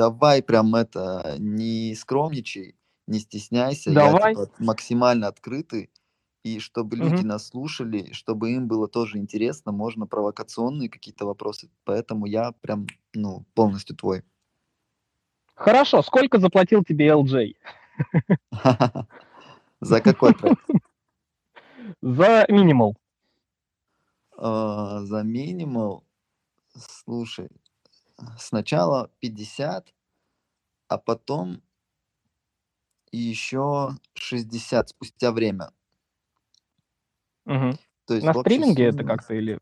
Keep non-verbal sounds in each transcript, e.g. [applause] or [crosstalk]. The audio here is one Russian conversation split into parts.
давай прям это, не скромничай, не стесняйся, я Давай. типа максимально открытый, и чтобы люди Мгм. нас слушали, чтобы им было тоже интересно, можно провокационные какие-то вопросы, поэтому я прям, ну, полностью твой. Хорошо, сколько заплатил тебе LJ? [laughs] За какой трек? [laughs] За минимал. А, За минимал, слушай, сначала 50, а потом еще 60 спустя время. Мгм. То есть На стриминге это как-то или...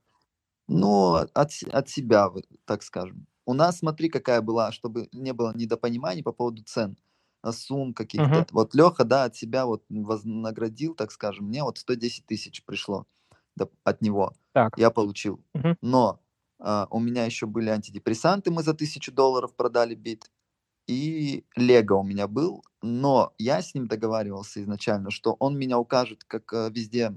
ну, от, от себя, так скажем. У нас, смотри, какая была, чтобы не было недопониманий по поводу цен, а, сумм каких-то. Мгм. Вот Леха, да, от себя вот вознаградил, так скажем, мне вот 110 тысяч пришло от него. Так. Я получил. Мгм. Но у меня еще были антидепрессанты, мы за тысячу долларов продали бит. И Лего у меня был, но я с ним договаривался изначально, что он меня укажет как э, везде,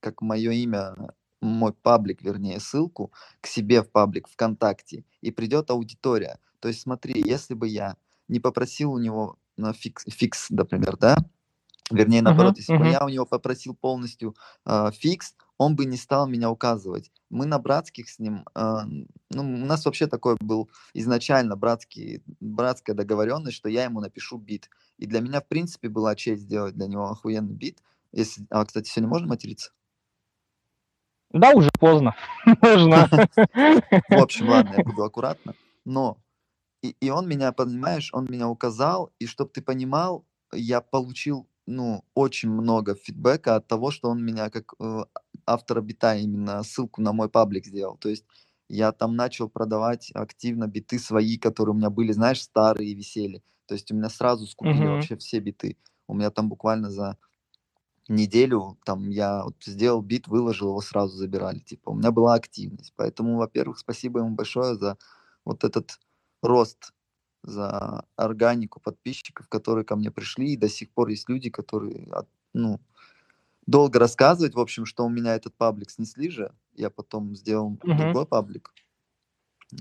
как мое имя, мой паблик, вернее, ссылку к себе в паблик ВКонтакте, и придет аудитория. То есть смотри, если бы я не попросил у него на фикс, фикс например, да, вернее, наоборот, если бы мгм. я у него попросил полностью а, фикс, он бы не стал меня указывать. Мы на братских с ним, а, ну, у нас вообще такой был изначально братский, братская договоренность, что я ему напишу бит. И для меня, в принципе, была честь сделать для него охуенный бит. Если... А, кстати, сегодня можно материться? Да, уже поздно. [laughs] Можно. [laughs] В общем, ладно, я [laughs] буду аккуратно. Но и, и он меня, понимаешь, он меня указал, и чтобы ты понимал, я получил, ну, очень много фидбэка от того, что он меня как э, автора бита именно ссылку на мой паблик сделал. То есть я там начал продавать активно биты свои, которые у меня были, знаешь, старые и висели. То есть у меня сразу скупили Мгм. вообще все биты. У меня там буквально за неделю там я вот сделал бит, выложил, его сразу забирали. Типа у меня была активность. Поэтому, во-первых, спасибо ему большое за вот этот рост, за органику подписчиков, которые ко мне пришли. И до сих пор есть люди, которые, от- ну, долго рассказывать, в общем, что у меня этот паблик снесли же. Я потом сделал Мгм. другой паблик.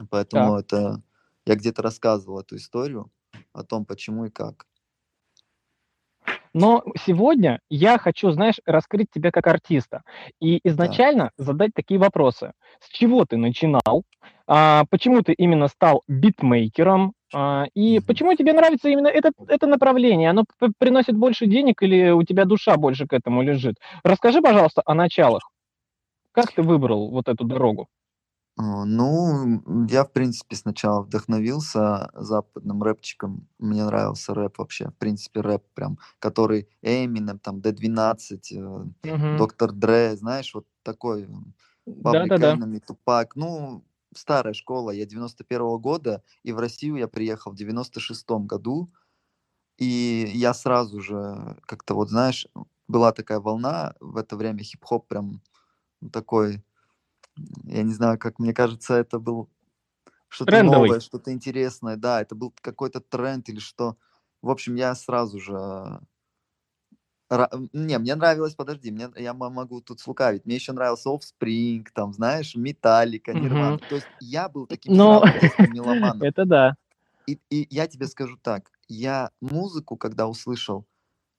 Поэтому Так. это я где-то рассказывал эту историю о том, почему и как. Но сегодня я хочу, знаешь, раскрыть тебя как артиста и изначально задать такие вопросы. С чего ты начинал? А, почему ты именно стал битмейкером? А, и почему тебе нравится именно это, это направление? Оно приносит больше денег или у тебя душа больше к этому лежит? Расскажи, пожалуйста, о началах. Как ты выбрал вот эту дорогу? А, Ну, я, в принципе, сначала вдохновился западным рэпчиком. Мне нравился рэп вообще. В принципе, рэп прям, который Эминем, там, D12, э. Доктор Дре, знаешь, вот такой м, Public Да-да-да. Enemy, Тупак. Ну, старая школа. Я 91 года, и в Россию я приехал в 96 году. И я сразу же как-то вот, знаешь, была такая волна в это время, хип-хоп прям такой, я не знаю, как мне кажется, это был что-то Трендовый. новое, что-то интересное, да, это был какой-то тренд или что. В общем, я сразу же... Не, мне нравилось, подожди, мне, я мо- могу тут слукавить, мне еще нравился Offspring, там, знаешь, Металлика. Нирвана. То есть я был таким Ну, сразу детским [laughs] меломаном. это да. И, и я тебе скажу так, я музыку, когда услышал,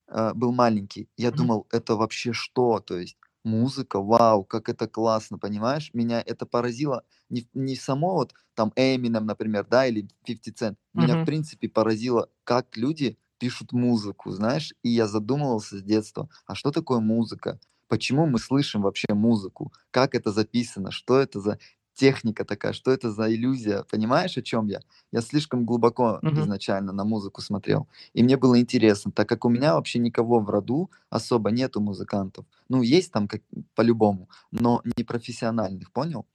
э, был маленький, я думал, это вообще что? То есть музыка, вау, как это классно, понимаешь? Меня это поразило не, в- не само вот там Eminem, например, да, или 50 Cent. Меня, в Мгм. принципе, поразило, как люди пишут музыку, знаешь? И я задумывался с детства, а что такое музыка? Почему мы слышим вообще музыку? Как это записано? Что это за техника такая? Что это за иллюзия? Понимаешь, о чем я? Я слишком глубоко Мгм. изначально на музыку смотрел. И мне было интересно, так как у меня вообще никого в роду особо нету музыкантов. Ну, есть там как, по-любому, но не профессиональных, понял?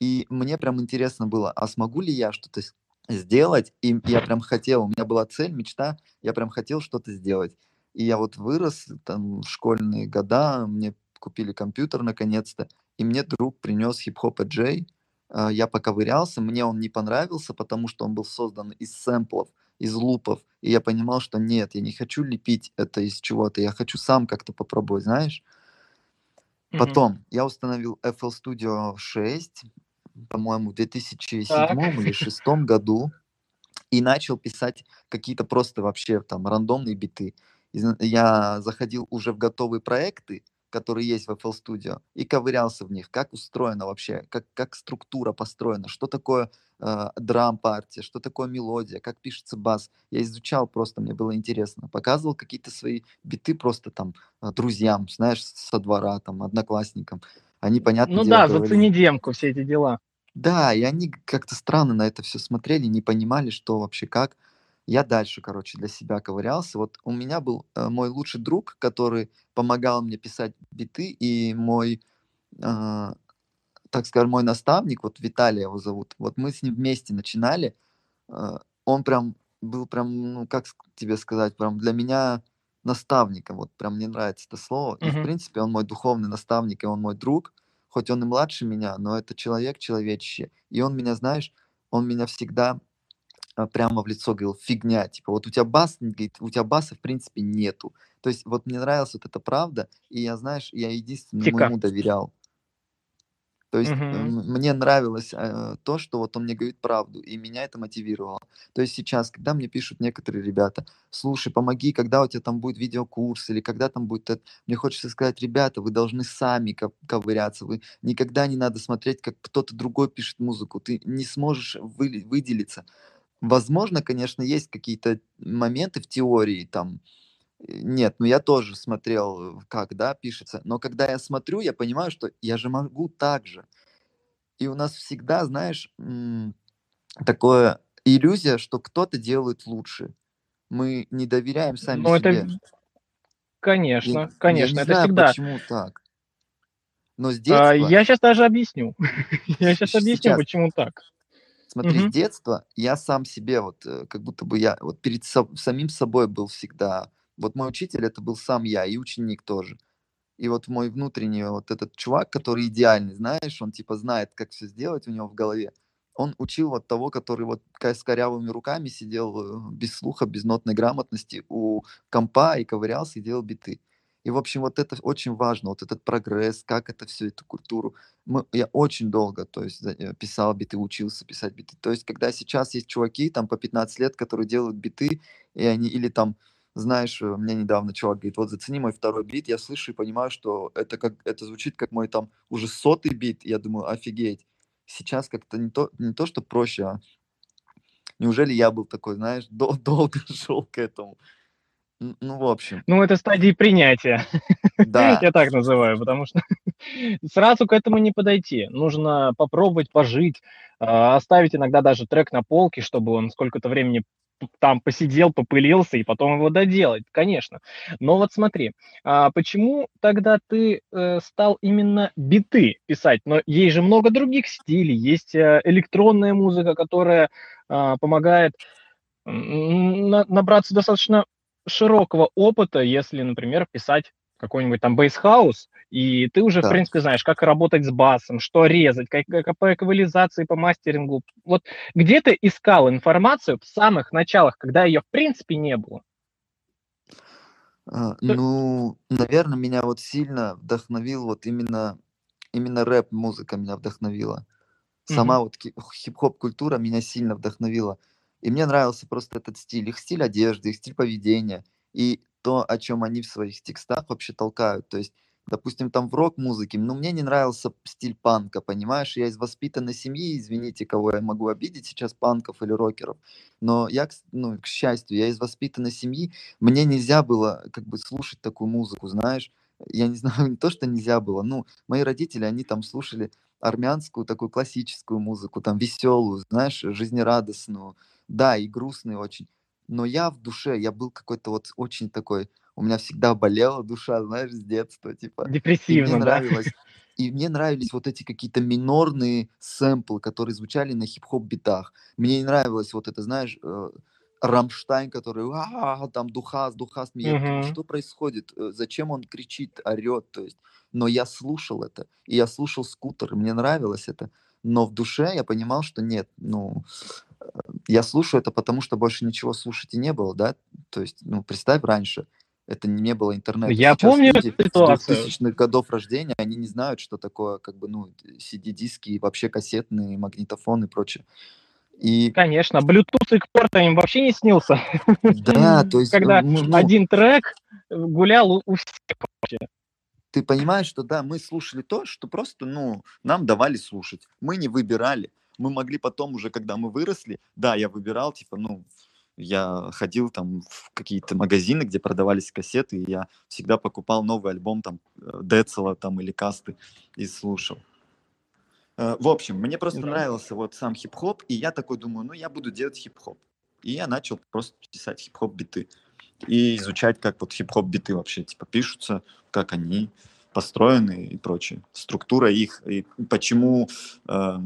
И мне прям интересно было, а смогу ли я что-то сделать? И я прям хотел, у меня была цель, мечта, я прям хотел что-то сделать. И я вот вырос, там, в школьные года, мне купили компьютер наконец-то, и мне друг принес хип-хоп Джей. Я поковырялся, мне он не понравился, потому что он был создан из сэмплов, из лупов. И я понимал, что нет, я не хочу лепить это из чего-то, я хочу сам как-то попробовать, знаешь? Потом я установил FL Studio 6, по-моему, в 2007 Так. или 2006 году. и начал писать какие-то просто вообще там рандомные биты. Я заходил уже в готовые проекты, которые есть в FL Studio, и ковырялся в них, как устроено вообще, как, как структура построена, что такое э, драм-партия, что такое мелодия, как пишется бас. Я изучал просто, мне было интересно. Показывал какие-то свои биты просто там э, друзьям, знаешь, со двора, там, одноклассникам. Они, понятно, Ну да, зацени демку, все эти дела. Да, и они как-то странно на это все смотрели, не понимали, что вообще как. Я дальше, короче, для себя ковырялся. Вот у меня был э, мой лучший друг, который помогал мне писать биты, и мой, э, так скажем, мой наставник, вот Виталий его зовут, вот мы с ним вместе начинали. Э, он прям был прям, ну, как тебе сказать, прям для меня наставником. Вот прям мне нравится это слово. И, в принципе, он мой духовный наставник, и он мой друг хоть он и младше меня, но это человек человечище. И он меня, знаешь, он меня всегда а, прямо в лицо говорил, фигня, типа, вот у тебя бас, говорит, у тебя баса в принципе нету. То есть вот мне нравилась вот эта правда, и я, знаешь, я единственному ему доверял. То есть Мгм. мне нравилось э, то, что вот он мне говорит правду, и меня это мотивировало. То есть сейчас, когда мне пишут некоторые ребята, слушай, помоги, когда у тебя там будет видеокурс, или когда там будет это, мне хочется сказать, ребята, вы должны сами ковыряться, вы никогда не надо смотреть, как кто-то другой пишет музыку, ты не сможешь вы, выделиться. Возможно, конечно, есть какие-то моменты в теории, там, нет, ну я тоже смотрел, как, да, пишется. Но когда я смотрю, я понимаю, что я же могу так же. И у нас всегда, знаешь, такое иллюзия, что кто-то делает лучше. Мы не доверяем сами Ну, себе. это, конечно, Я, я конечно, не это знаю, всегда. почему так. Но с А, детства, я сейчас даже объясню. [laughs] Я сейчас объясню, почему так. смотри, с Мгм. детства я сам себе вот, э, как будто бы я вот перед со- самим собой был всегда. Вот мой учитель это был сам я и ученик тоже. И вот мой внутренний вот этот чувак, который идеальный, знаешь, он типа знает, как все сделать у него в голове. Он учил вот того, который вот с корявыми руками сидел э, без слуха, без нотной грамотности у компа и ковырялся и делал биты. И, в общем, вот это очень важно, вот этот прогресс, как это все, эту культуру. Мы, я очень долго, то есть, э, писал биты, учился писать биты. То есть, когда сейчас есть чуваки, там, по 15 лет, которые делают биты, и они, или там, знаешь, э, мне недавно чувак говорит, вот зацени мой второй бит, я слышу и понимаю, что это, как, это звучит как мой там уже сотый бит, я думаю, офигеть. Сейчас как-то не то, не то, что проще, а неужели я был такой, знаешь, [laughs] дол- долго шел к этому. Ну, в общем, Ну, это стадии принятия. да, [laughs] Я так называю, потому что [laughs] сразу к этому не подойти. Нужно попробовать пожить, а, оставить иногда даже трек на полке, чтобы он сколько-то времени там посидел, попылился, и потом его доделать, конечно. Но вот смотри, а почему тогда ты э, стал именно биты писать? Но есть же много других стилей, есть э, электронная музыка, которая а, помогает на- набраться достаточно широкого опыта, если, например, писать какой-нибудь там бейсхаус, и ты уже, в да. принципе, знаешь, как работать с басом, что резать, как, как по эквализации, по мастерингу. Вот где ты искал информацию в самых началах, когда ее, в принципе, не было? А, Ну, наверное, меня вот сильно вдохновил вот именно, именно рэп-музыка меня вдохновила. Сама Мгм. вот хип-хоп культура меня сильно вдохновила. И мне нравился просто этот стиль, их стиль одежды, их стиль поведения и то, о чем они в своих текстах вообще толкают. То есть, допустим, там в рок-музыке, ну, мне не нравился стиль панка, понимаешь? Я из воспитанной семьи, извините, кого я могу обидеть сейчас, панков или рокеров. Но я, ну, к счастью, я из воспитанной семьи, мне нельзя было как бы слушать такую музыку, знаешь? Я не [laughs] знаю, не то, что нельзя было, ну, мои родители, они там слушали армянскую такую классическую музыку, там веселую, знаешь, жизнерадостную, да, и грустную очень. Но я в душе, я был какой-то вот очень такой, у меня всегда болела душа, знаешь, с детства, типа. И мне Депрессивно, да? нравилось, [laughs] и мне нравились вот эти какие-то минорные сэмплы, которые звучали на хип-хоп битах. Мне не нравилось вот это, знаешь, э, Рамштайн, который «А, там Духас, Духас, я думаю, Мгм. что происходит, Э, зачем он кричит, орет, то есть. Но я слушал это, и я слушал скутер, и мне нравилось это. Но в душе я понимал, что нет, ну, э, я слушаю это потому, что больше ничего слушать и не было, да. То есть, ну, представь, раньше это не было интернета. Я Сейчас помню люди эту ситуацию. 2000-х годов рождения, они не знают, что такое, как бы, ну, CD-диски и вообще кассетные, магнитофоны и прочее. И... Конечно, Bluetooth экспорта им вообще не снился. Да, [laughs] то есть... Когда ну, ну, один трек гулял у всех вообще. Ты понимаешь, что да, мы слушали то, что просто, ну, нам давали слушать. Мы не выбирали. Мы могли потом уже, когда мы выросли, да, я выбирал, типа, ну, я ходил там в какие-то магазины, где продавались кассеты, и я всегда покупал новый альбом там э, Децела там или Касты и слушал. Э, в общем, мне просто да. нравился вот сам хип-хоп, и я такой думаю, ну я буду делать хип-хоп. И я начал просто писать хип-хоп биты и изучать, как вот хип-хоп биты вообще типа пишутся, как они построены и прочее, структура их, и почему э,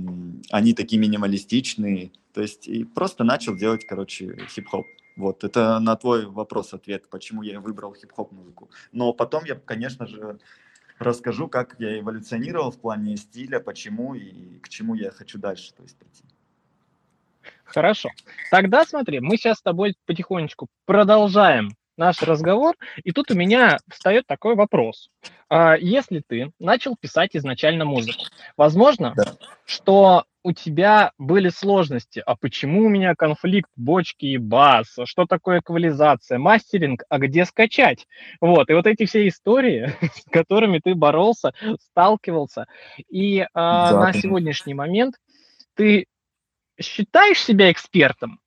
они такие минималистичные, то есть и просто начал делать, короче, хип-хоп. Вот, это на твой вопрос ответ, почему я выбрал хип-хоп музыку. Но потом я, конечно же, расскажу, как я эволюционировал в плане стиля, почему и к чему я хочу дальше то есть, прийти. Хорошо. Тогда смотри, мы сейчас с тобой потихонечку продолжаем наш разговор, и тут у меня встает такой вопрос. А, если ты начал писать изначально музыку, возможно, да. что у тебя были сложности, а почему у меня конфликт бочки и бас, что такое эквализация, мастеринг, а где скачать? Вот, и вот эти все истории, [laughs] с которыми ты боролся, сталкивался, и а, да. на сегодняшний момент ты считаешь себя экспертом?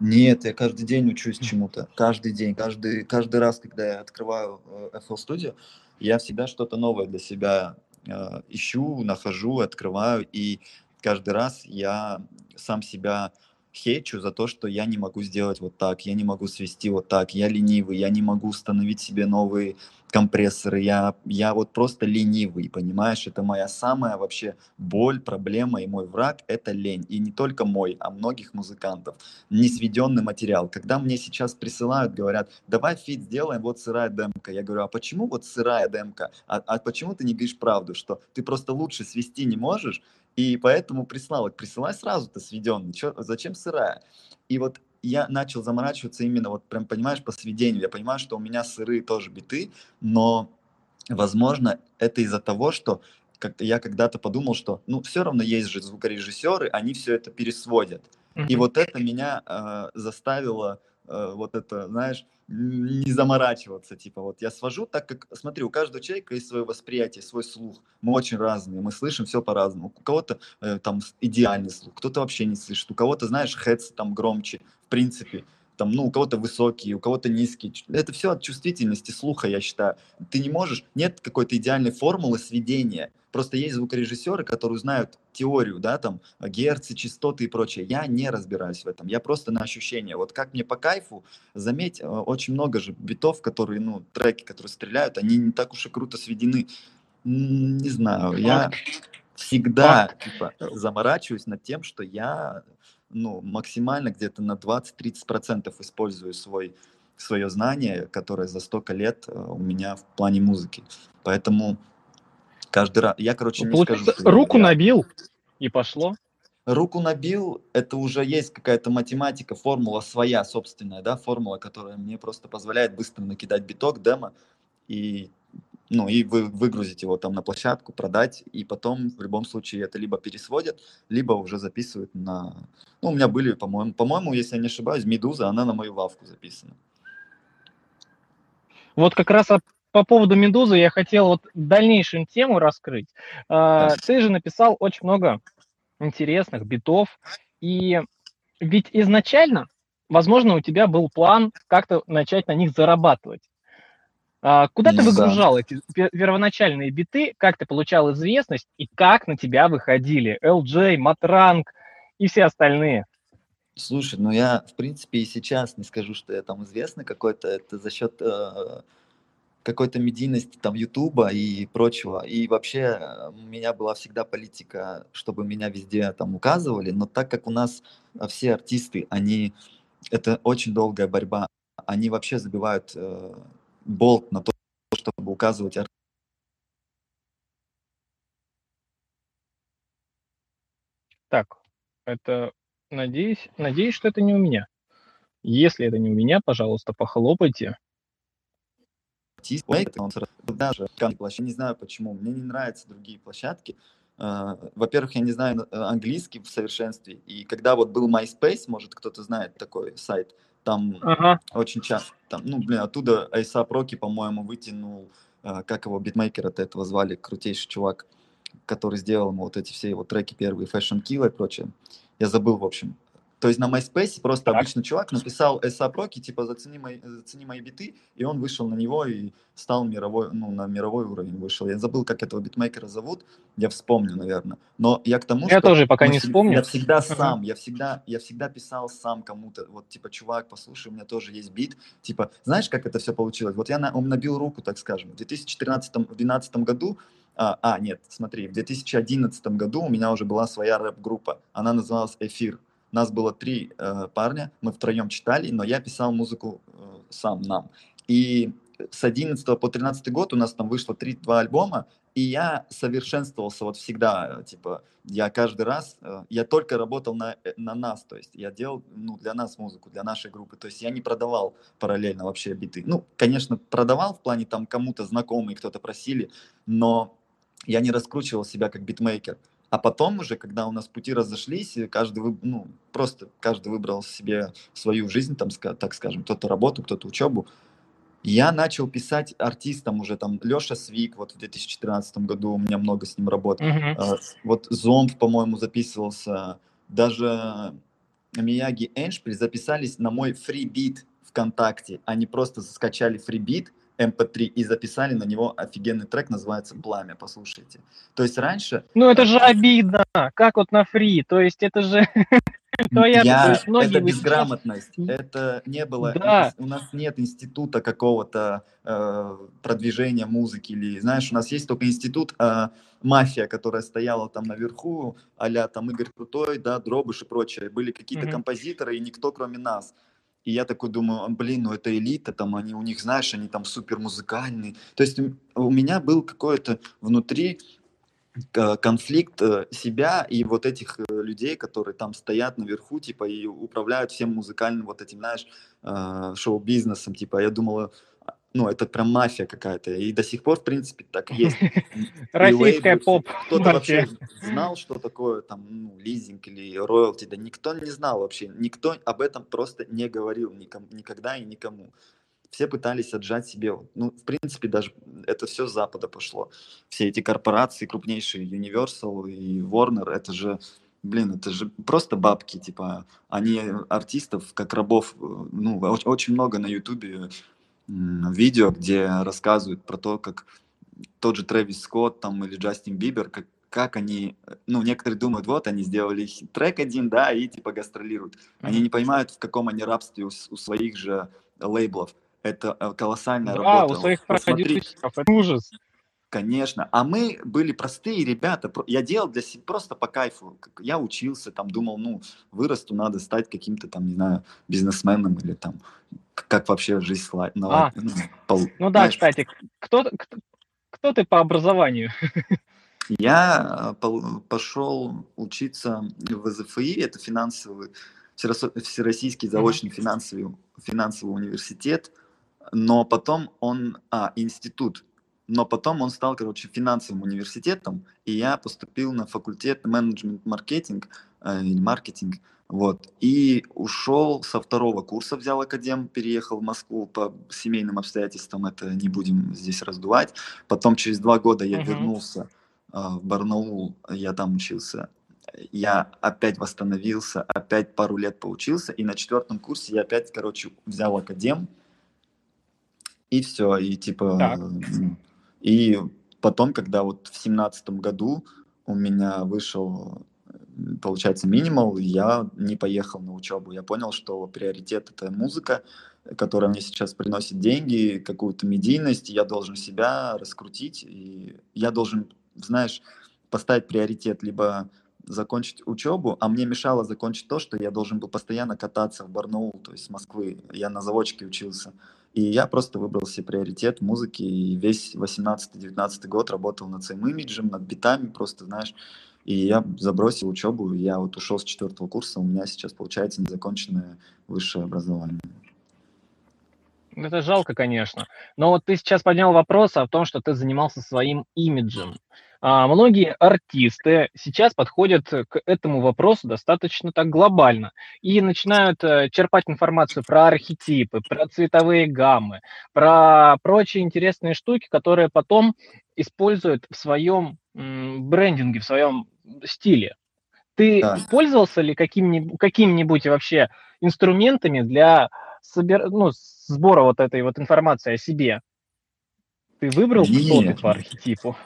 Нет, я каждый день учусь чему-то. Каждый день, каждый, каждый раз, когда я открываю э, FL Studio, я всегда что-то новое для себя э, ищу, нахожу, открываю, и каждый раз я сам себя хейчу за то, что я не могу сделать вот так, я не могу свести вот так, я ленивый, я не могу установить себе новые компрессоры, я, я вот просто ленивый, понимаешь, это моя самая вообще боль, проблема и мой враг — это лень. И не только мой, а многих музыкантов. Несведенный материал. Когда мне сейчас присылают, говорят, давай feat сделаем, вот сырая демка. Я говорю, а почему вот сырая демка? А, а почему ты не говоришь правду, что ты просто лучше свести не можешь, и поэтому прислал. Присылай сразу-то сведенный. Чё, зачем сырая? И вот я начал заморачиваться именно, вот прям, понимаешь, по сведению. Я понимаю, что у меня сырые тоже биты, но, возможно, это из-за того, что как я когда-то подумал, что, ну, все равно есть же звукорежиссеры, они все это пересводят. Mm-hmm. И вот это меня э, заставило э, вот это, знаешь, не заморачиваться, типа вот я свожу так, как, смотри, у каждого человека есть свое восприятие, свой слух, мы очень разные, мы слышим все по-разному, у кого-то э, там идеальный слух, кто-то вообще не слышит, у кого-то, знаешь, хедс там громче, в принципе, там, ну, у кого-то высокий, у кого-то низкий. Это все от чувствительности слуха, я считаю. Ты не можешь, нет какой-то идеальной формулы сведения. Просто есть звукорежиссеры, которые знают теорию, да, там, герцы, частоты и прочее. Я не разбираюсь в этом, я просто на ощущение. Вот как мне по кайфу, заметь, э, очень много же битов, которые, ну, треки, которые стреляют, они не так уж и круто сведены. Не знаю, я всегда типа, заморачиваюсь над тем, что я ну, максимально где-то на 20-30% использую свой, свое знание, которое за столько лет э, у меня в плане музыки. Поэтому каждый раз... Я, короче, не скажу... Руку я... набил, и пошло. Руку набил, это уже есть какая-то математика, формула своя собственная, да, формула, которая мне просто позволяет быстро накидать биток, демо, и ну, и вы, выгрузить его там на площадку, продать, и потом в любом случае это либо пересводят, либо уже записывают на... Ну, у меня были, по-моему, по-моему, если я не ошибаюсь, Медуза, она на мою вавку записана. Вот как раз по поводу Медузы я хотел вот дальнейшую тему раскрыть. А, да. Ты же написал очень много интересных битов, и ведь изначально, возможно, у тебя был план как-то начать на них зарабатывать. А, куда ты выгружал эти первоначальные биты, как ты получал известность? И как на тебя выходили? LJ, Матранг и все остальные? Слушай, ну я, в принципе, и сейчас не скажу, что я там известный какой-то, это за счет э, какой-то медийности там Ютуба и прочего. И вообще э, у меня была всегда политика, чтобы меня везде там указывали, но так как у нас э, все артисты, они, это очень долгая борьба, они вообще забивают э, болт на то, чтобы указывать Так, это надеюсь, надеюсь, что это не у меня. Если это не у меня, пожалуйста, похлопайте. Даже не знаю почему, мне не нравятся другие площадки, э, во-первых, я не знаю э, английский в совершенстве, и когда вот был MySpace, может кто-то знает такой сайт, там ага. очень часто, там, ну, блин, оттуда Айса Проки, по-моему, вытянул, э, как его, битмейкера от этого звали, крутейший чувак, который сделал ему вот эти все его треки первые, Fashion Kill и прочее. Я забыл, в общем. То есть на MySpace просто так. обычный чувак написал эсапроки, типа зацени мои, зацени мои биты, и он вышел на него и стал мировой, ну, на мировой уровень вышел. Я забыл, как этого битмейкера зовут, я вспомню, наверное. Но я к тому, я что... тоже пока не вспомню. Я всегда сам, я всегда, я всегда писал сам кому-то, вот, типа, чувак, послушай, у меня тоже есть бит. Типа, знаешь, как это все получилось? Вот я на, он набил руку, так скажем. В 2013-2012 году а, а, нет, смотри, в 2011 году у меня уже была своя рэп-группа. Она называлась «Эфир». Нас было три э, парня, мы втроем читали, но я писал музыку э, сам нам. И с 11 по 13 год у нас там вышло 3-2 альбома, и я совершенствовался вот всегда, типа, я каждый раз, э, я только работал на, э, на нас, то есть я делал, ну, для нас музыку, для нашей группы, то есть я не продавал параллельно вообще биты. Ну, конечно, продавал в плане там кому-то знакомые, кто-то просили, но я не раскручивал себя как битмейкер. А потом уже, когда у нас пути разошлись, каждый, ну, просто каждый выбрал себе свою жизнь, там, так скажем, кто-то работу, кто-то учебу, я начал писать артистам уже, там, Леша Свик, вот в 2014 году у меня много с ним работ. Uh-huh. Вот Зомб, по-моему, записывался. Даже Мияги Эншпиль записались на мой фрибит ВКонтакте. Они просто скачали фрибит, MP3 и записали на него офигенный трек, называется «Пламя», послушайте. То есть раньше... Ну это же обидно, как вот на фри, то есть это же... [laughs] Твоя, я, это безграмотность, сейчас... это не было, да. у нас нет института какого-то э, продвижения музыки, или, знаешь, у нас есть только институт э, мафия, которая стояла там наверху, а там Игорь Крутой, да, Дробыш и прочее, были какие-то mm-hmm. композиторы, и никто кроме нас. И я такой думаю, блин, ну это элита, там они у них, знаешь, они там супер музыкальные. То есть у меня был какой-то внутри э, конфликт э, себя и вот этих э, людей, которые там стоят наверху, типа, и управляют всем музыкальным вот этим, знаешь, шоу-бизнесом, типа, я думала, ну, это прям мафия какая-то. И до сих пор, в принципе, так и есть. [laughs] Российская поп Кто-то вообще знал, что такое там ну, лизинг или роялти. Да никто не знал вообще. Никто об этом просто не говорил никому, никогда и никому. Все пытались отжать себе. Ну, в принципе, даже это все с Запада пошло. Все эти корпорации крупнейшие, Universal и Warner, это же блин, это же просто бабки, типа, они артистов, как рабов, э, ну, очень много на Ютубе видео, где рассказывают про то, как тот же Трэвис Скотт там или Джастин Бибер, как, как они, ну, некоторые думают, вот, они сделали трек один, да, и типа гастролируют. Они не понимают, в каком они рабстве у, у своих же лейблов. Это э, колоссальная да, работа. у своих продюсеров, это ужас. Конечно. А мы были простые ребята. Я делал для себя просто по кайфу. Я учился, там думал, ну, вырасту, надо стать каким-то там, не знаю, бизнесменом или там как вообще жизнь сла... а, ну, пол... ну да, Знаешь, кстати, кто, кто, кто ты по образованию? Я пошел учиться в ЗФИ, это финансовый, Всероссийский заочный финансовый, финансовый университет, но потом он, а, институт, но потом он стал, короче, финансовым университетом, и я поступил на факультет менеджмент-маркетинг э, или маркетинг, вот. И ушел со второго курса, взял академ, переехал в Москву по семейным обстоятельствам, это не будем здесь раздувать. Потом через два года я uh-huh. вернулся э, в Барнаул, я там учился. Я опять восстановился, опять пару лет поучился, и на четвертом курсе я опять, короче, взял академ, и все, и типа... Так. И потом, когда вот в семнадцатом году у меня вышел получается, минимал, я не поехал на учебу. Я понял, что приоритет — это музыка, которая мне сейчас приносит деньги, какую-то медийность, я должен себя раскрутить, и я должен, знаешь, поставить приоритет, либо закончить учебу, а мне мешало закончить то, что я должен был постоянно кататься в Барнаул, то есть Москвы. Я на заводчике учился. И я просто выбрал себе приоритет музыки, и весь 18-19 год работал над своим имиджем, над битами, просто, знаешь, и я забросил учебу, я вот ушел с четвертого курса, у меня сейчас получается незаконченное высшее образование. Это жалко, конечно. Но вот ты сейчас поднял вопрос о том, что ты занимался своим имиджем. А, многие артисты сейчас подходят к этому вопросу достаточно так глобально и начинают э, черпать информацию про архетипы, про цветовые гаммы, про прочие интересные штуки, которые потом используют в своем брендинге, в своем стиле. Ты да. пользовался ли каким-нибудь, каким-нибудь вообще инструментами для собер... ну, сбора вот этой вот информации о себе? Ты выбрал, кто ты по архетипу?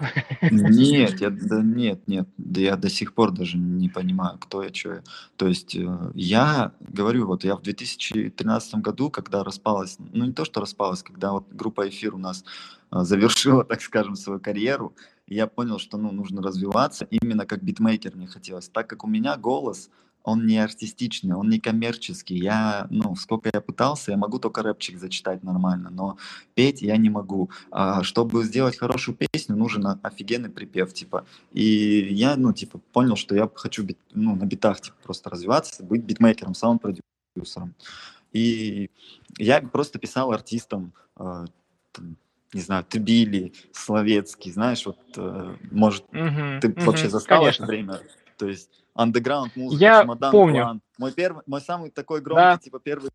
Нет, я, да, нет, нет, да я до сих пор даже не понимаю, кто я, что я. То есть э, я говорю, вот я в 2013 году, когда распалась, ну не то, что распалась, когда вот группа «Эфир» у нас э, завершила, [laughs] так скажем, свою карьеру, я понял, что ну, нужно развиваться, именно как битмейкер мне хотелось. Так как у меня голос, он не артистичный, он не коммерческий. Я, ну, сколько я пытался, я могу только рэпчик зачитать нормально, но петь я не могу. А чтобы сделать хорошую песню, нужен офигенный припев, типа. И я, ну, типа, понял, что я хочу бит, ну, на битах, типа, просто развиваться, быть битмейкером, саунд-продюсером. И я просто писал артистам, э, там, не знаю, Тбили, Словецкий, знаешь, вот, э, может, угу, ты угу, вообще застал конечно. это время? То есть андеграунд музыка, Я чемодан, помню. План. Мой первый, мой самый такой громкий, да. типа первый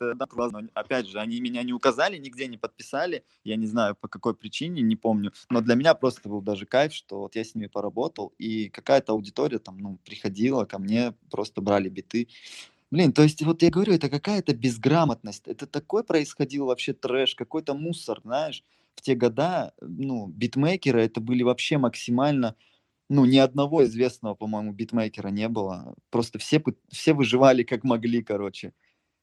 это да, классно. Опять же, они меня не указали, нигде не подписали. Я не знаю, по какой причине, не помню. Но для меня просто был даже кайф, что вот я с ними поработал, и какая-то аудитория там, ну, приходила ко мне, просто брали биты. Блин, то есть вот я говорю, это какая-то безграмотность. Это такой происходил вообще трэш, какой-то мусор, знаешь. В те года, ну, битмейкеры это были вообще максимально ну, ни одного известного, по-моему, битмейкера не было. Просто все, все выживали как могли, короче.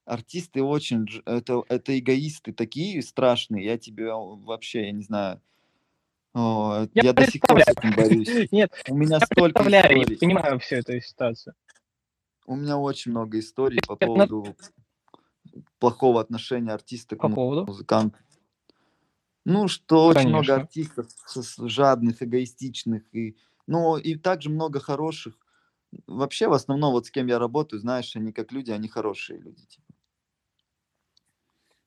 Артисты очень, это, это эгоисты такие страшные, я тебе вообще, я не знаю, о, я, я до сих пор с этим борюсь. [laughs] Нет, у меня я столько историй. Я понимаю всю эту ситуацию. У меня очень много историй по поводу плохого отношения артиста к музыканту. Ну, что Конечно. очень много артистов жадных, эгоистичных и ну, и также много хороших. Вообще, в основном, вот с кем я работаю, знаешь, они как люди, они хорошие люди. Типа.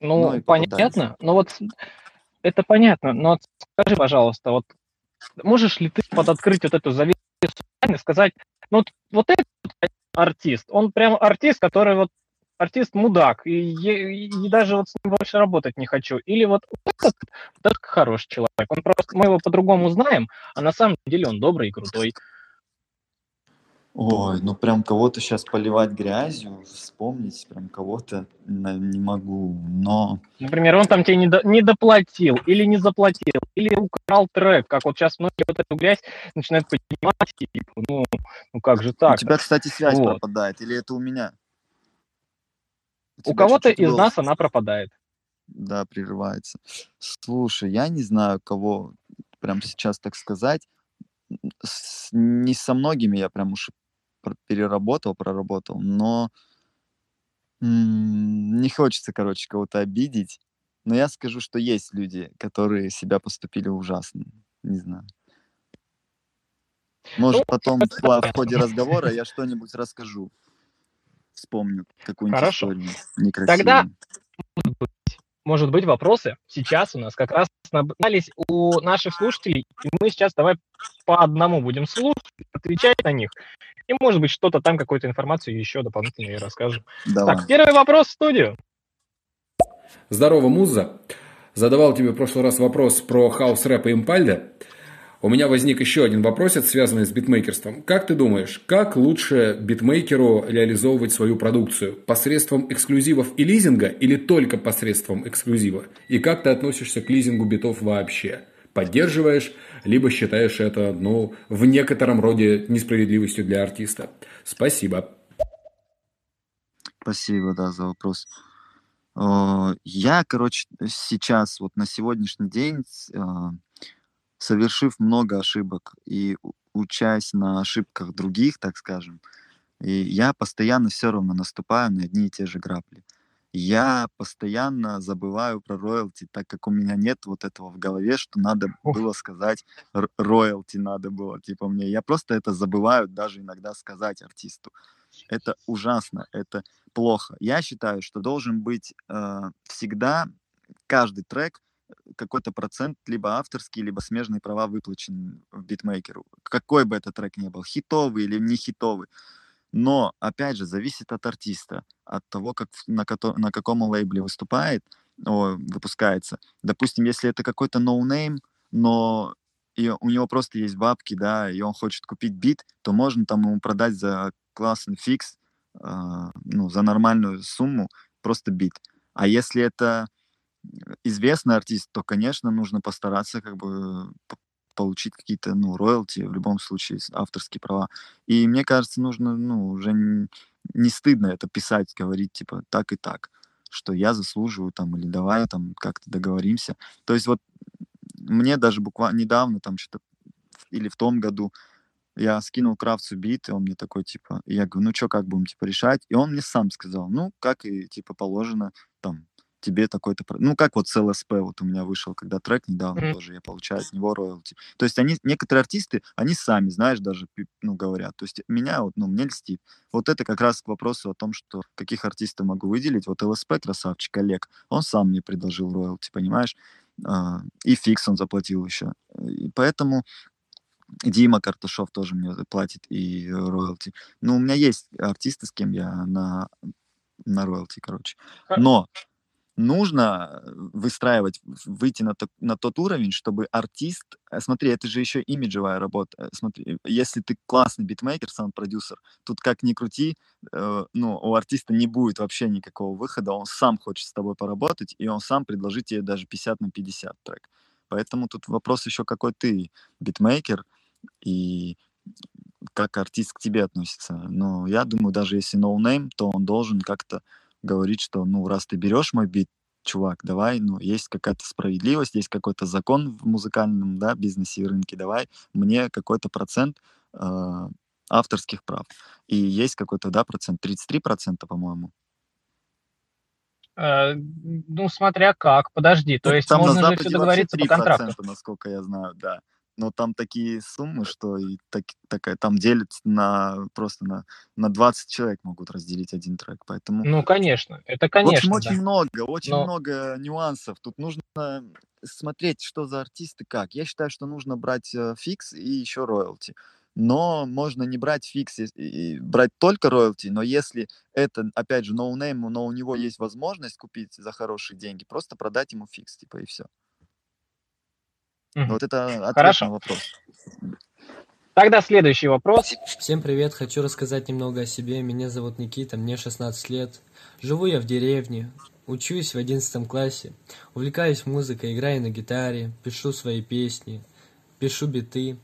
Ну, ну понятно. Но вот это понятно. Но скажи, пожалуйста, вот можешь ли ты подоткрыть вот эту завесу и сказать, ну вот, вот этот артист, он прям артист, который вот артист мудак, и, и, и даже вот с ним больше работать не хочу. Или вот этот, этот хороший человек. Он просто, мы его по-другому знаем, а на самом деле он добрый и крутой. Ой, ну прям кого-то сейчас поливать грязью, вспомнить прям кого-то не могу, но... Например, он там тебе не, до, не доплатил, или не заплатил, или украл трек, как вот сейчас многие вот эту грязь начинают поднимать, и типа, ну, ну как же так? У тебя, кстати, связь вот. пропадает, или это у меня? У кого-то из нас она пропадает. Да, прерывается. Слушай, я не знаю, кого прям сейчас так сказать. С, не со многими я прям уж переработал, проработал, но м- не хочется, короче, кого-то обидеть. Но я скажу, что есть люди, которые себя поступили ужасно. Не знаю. Может, ну, потом в ходе разговора я что-нибудь расскажу вспомню какую-нибудь Хорошо. историю некрасивую. Тогда, может быть, может быть, вопросы сейчас у нас как раз набрались у наших слушателей, и мы сейчас давай по одному будем слушать, отвечать на них, и, может быть, что-то там, какую-то информацию еще дополнительно расскажем. Давай. Так, первый вопрос в студию. Здорово, Муза. Задавал тебе в прошлый раз вопрос про хаос-рэп и импальда. У меня возник еще один вопросец, связанный с битмейкерством. Как ты думаешь, как лучше битмейкеру реализовывать свою продукцию? Посредством эксклюзивов и лизинга или только посредством эксклюзива? И как ты относишься к лизингу битов вообще? Поддерживаешь, либо считаешь это, ну, в некотором роде несправедливостью для артиста? Спасибо. Спасибо, да, за вопрос. Я, короче, сейчас, вот на сегодняшний день а, совершив много ошибок и учась на ошибках других, так скажем, и я постоянно все равно наступаю на одни и те же грабли. Я постоянно забываю про роялти, так как у меня нет вот этого в голове, что надо было сказать, роялти надо было, типа мне. Я просто это забываю даже иногда сказать артисту. Это ужасно, это плохо. Я считаю, что должен быть э, всегда каждый трек какой-то процент либо авторский, либо смежные права выплачены в битмейкеру. Какой бы этот трек ни был, хитовый или не хитовый. Но, опять же, зависит от артиста, от того, как, на, кото, на каком лейбле выступает, о, выпускается. Допустим, если это какой-то ноунейм, no но и у него просто есть бабки, да, и он хочет купить бит, то можно там ему продать за классный фикс, э, ну, за нормальную сумму просто бит. А если это известный артист, то, конечно, нужно постараться как бы получить какие-то, ну, роялти, в любом случае, авторские права. И мне кажется, нужно, ну, уже не, не стыдно это писать, говорить, типа, так и так, что я заслуживаю, там, или давай, там, как-то договоримся. То есть вот мне даже буквально недавно, там, что-то, или в том году, я скинул Кравцу бит, и он мне такой, типа, я говорю, ну что, как будем, типа, решать? И он мне сам сказал, ну, как и, типа, положено, там, тебе такой-то... Ну, как вот с ЛСП вот у меня вышел, когда трек недавно mm-hmm. тоже, я получаю от него роялти. То есть они, некоторые артисты, они сами, знаешь, даже, ну, говорят. То есть меня вот, ну, мне льстит. Вот это как раз к вопросу о том, что каких артистов могу выделить. Вот ЛСП, красавчик, Олег, он сам мне предложил роялти, понимаешь? А, и фикс он заплатил еще. И поэтому Дима Карташов тоже мне платит и роялти. Ну, у меня есть артисты, с кем я на, на роялти, короче. Но нужно э, выстраивать, выйти на, то, на тот уровень, чтобы артист... Э, смотри, это же еще имиджевая работа. Э, смотри, если ты классный битмейкер, саунд-продюсер, тут как ни крути, э, ну, у артиста не будет вообще никакого выхода, он сам хочет с тобой поработать, и он сам предложит тебе даже 50 на 50 трек. Поэтому тут вопрос еще, какой ты битмейкер, и как артист к тебе относится. Но я думаю, даже если no name, то он должен как-то говорить, что, ну, раз ты берешь мой бит, чувак, давай, ну, есть какая-то справедливость, есть какой-то закон в музыкальном, да, бизнесе и рынке, давай мне какой-то процент э, авторских прав. И есть какой-то, да, процент, 33 процента, по-моему. Э, ну, смотря как, подожди, то есть Там можно же все договориться по контракту. насколько я знаю, да но там такие суммы, что и так, такая, там делится на просто на, на 20 человек могут разделить один трек, поэтому... Ну, конечно, это конечно, В общем, да. очень много, очень но... много нюансов. Тут нужно смотреть, что за артисты как. Я считаю, что нужно брать э, фикс и еще роялти. Но можно не брать фикс и, и брать только роялти, но если это, опять же, ноунейм, но у него есть возможность купить за хорошие деньги, просто продать ему фикс, типа, и все. Мгм. Вот это ответ Хорошо. на вопрос. Тогда следующий вопрос. Всем привет, хочу рассказать немного о себе. Меня зовут Никита, мне 16 лет. Живу я в деревне, учусь в 11 классе. Увлекаюсь музыкой, играю на гитаре, пишу свои песни, пишу биты.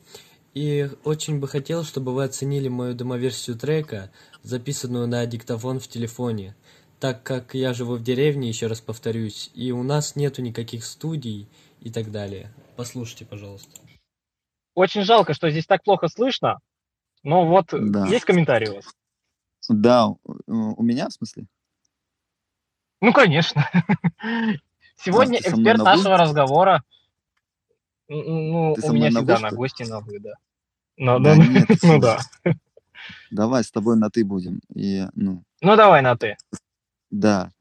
И очень бы хотел, чтобы вы оценили мою демоверсию трека, записанную на диктофон в телефоне. Так как я живу в деревне, еще раз повторюсь, и у нас нету никаких студий и так далее. Послушайте, пожалуйста. Очень жалко, что здесь так плохо слышно, но вот Да. есть комментарий у вас? Да, у меня, в смысле? Ну, конечно. [laughs] Сегодня А, эксперт на нашего разговора. Ну, Ты у меня всегда «вы», на гости на вы, да. [laughs] Ну, Да ну, ну да. Давай с тобой на «ты» будем. И, ну, Ну, давай на ты. да.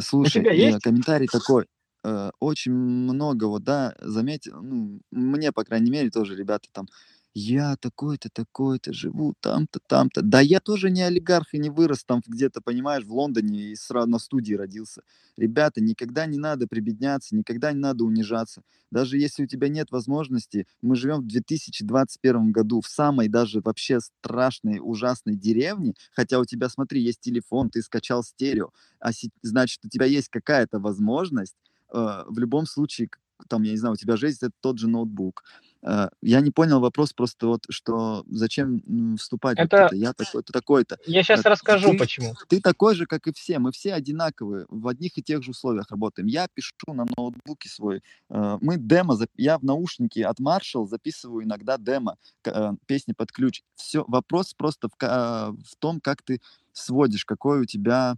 Слушай, тебя и есть? комментарий такой. Э, Очень много, вот, да, заметил, ну, мне, по крайней мере, тоже ребята там, я такой-то, такой-то, живу там-то, там-то. Да я тоже не олигарх и не вырос там где-то, понимаешь, в Лондоне и сразу на студии родился. Ребята, никогда не надо прибедняться, никогда не надо унижаться. Даже если у тебя нет возможности, мы живем в 2021 году в самой даже вообще страшной, ужасной деревне, хотя у тебя, смотри, есть телефон, ты скачал стерео, а значит, у тебя есть какая-то возможность, в любом случае, там, я не знаю, у тебя же есть этот тот же ноутбук. Э, я не понял вопрос просто вот, что зачем вступать Это это, я такой-то, такой-то. я сейчас Э, расскажу, ты, почему. ты такой же, как и все. Мы все одинаковые, в одних и тех же условиях работаем. Я пишу на ноутбуке свой. э, Мы демо, я в наушнике от Marshall записываю иногда демо, э, песни под ключ. Все, вопрос просто в, в том, как ты сводишь, какой у тебя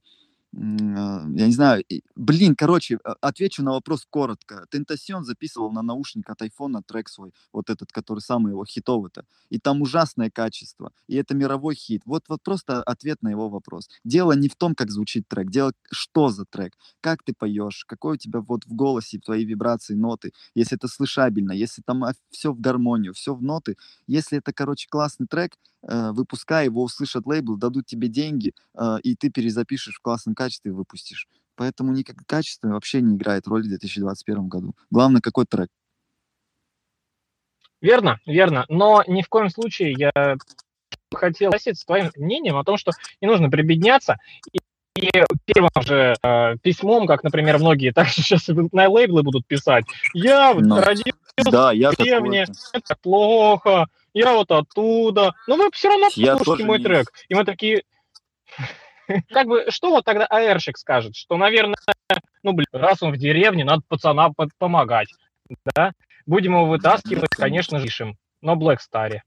я не знаю, блин, короче, а, отвечу на вопрос коротко. Тентасион записывал на наушник от айфона трек свой, вот этот, который самый его хитовый-то, и там ужасное качество, и это мировой хит. Вот, вот просто ответ на его вопрос. Дело не в том, как звучит трек, дело что за трек, как ты поешь, какой у тебя вот в голосе твои вибрации, ноты, если это слышабельно, если там все в гармонию, все в ноты, если это, короче, классный трек, э, выпускай его, услышат лейбл, дадут тебе деньги, э, и ты перезапишешь в классном качестве выпустишь. Поэтому никак качество вообще не играет роли в 2021 году. Главное, какой трек. Верно, верно. Но ни в коем случае я хотел согласиться с твоим мнением о том, что не нужно прибедняться. И, и первым же э, письмом, как, например, многие [laughs] также сейчас на лейблы будут писать, я вот родился да, я в деревне, это плохо, я вот оттуда. Но вы все равно послушайте мой не... трек. И мы такие, как бы, что вот тогда АРщик скажет? Что, наверное, ну, блин, раз он в деревне, надо пацана помогать, да? Будем его вытаскивать, конечно же, ищем, но Black Star.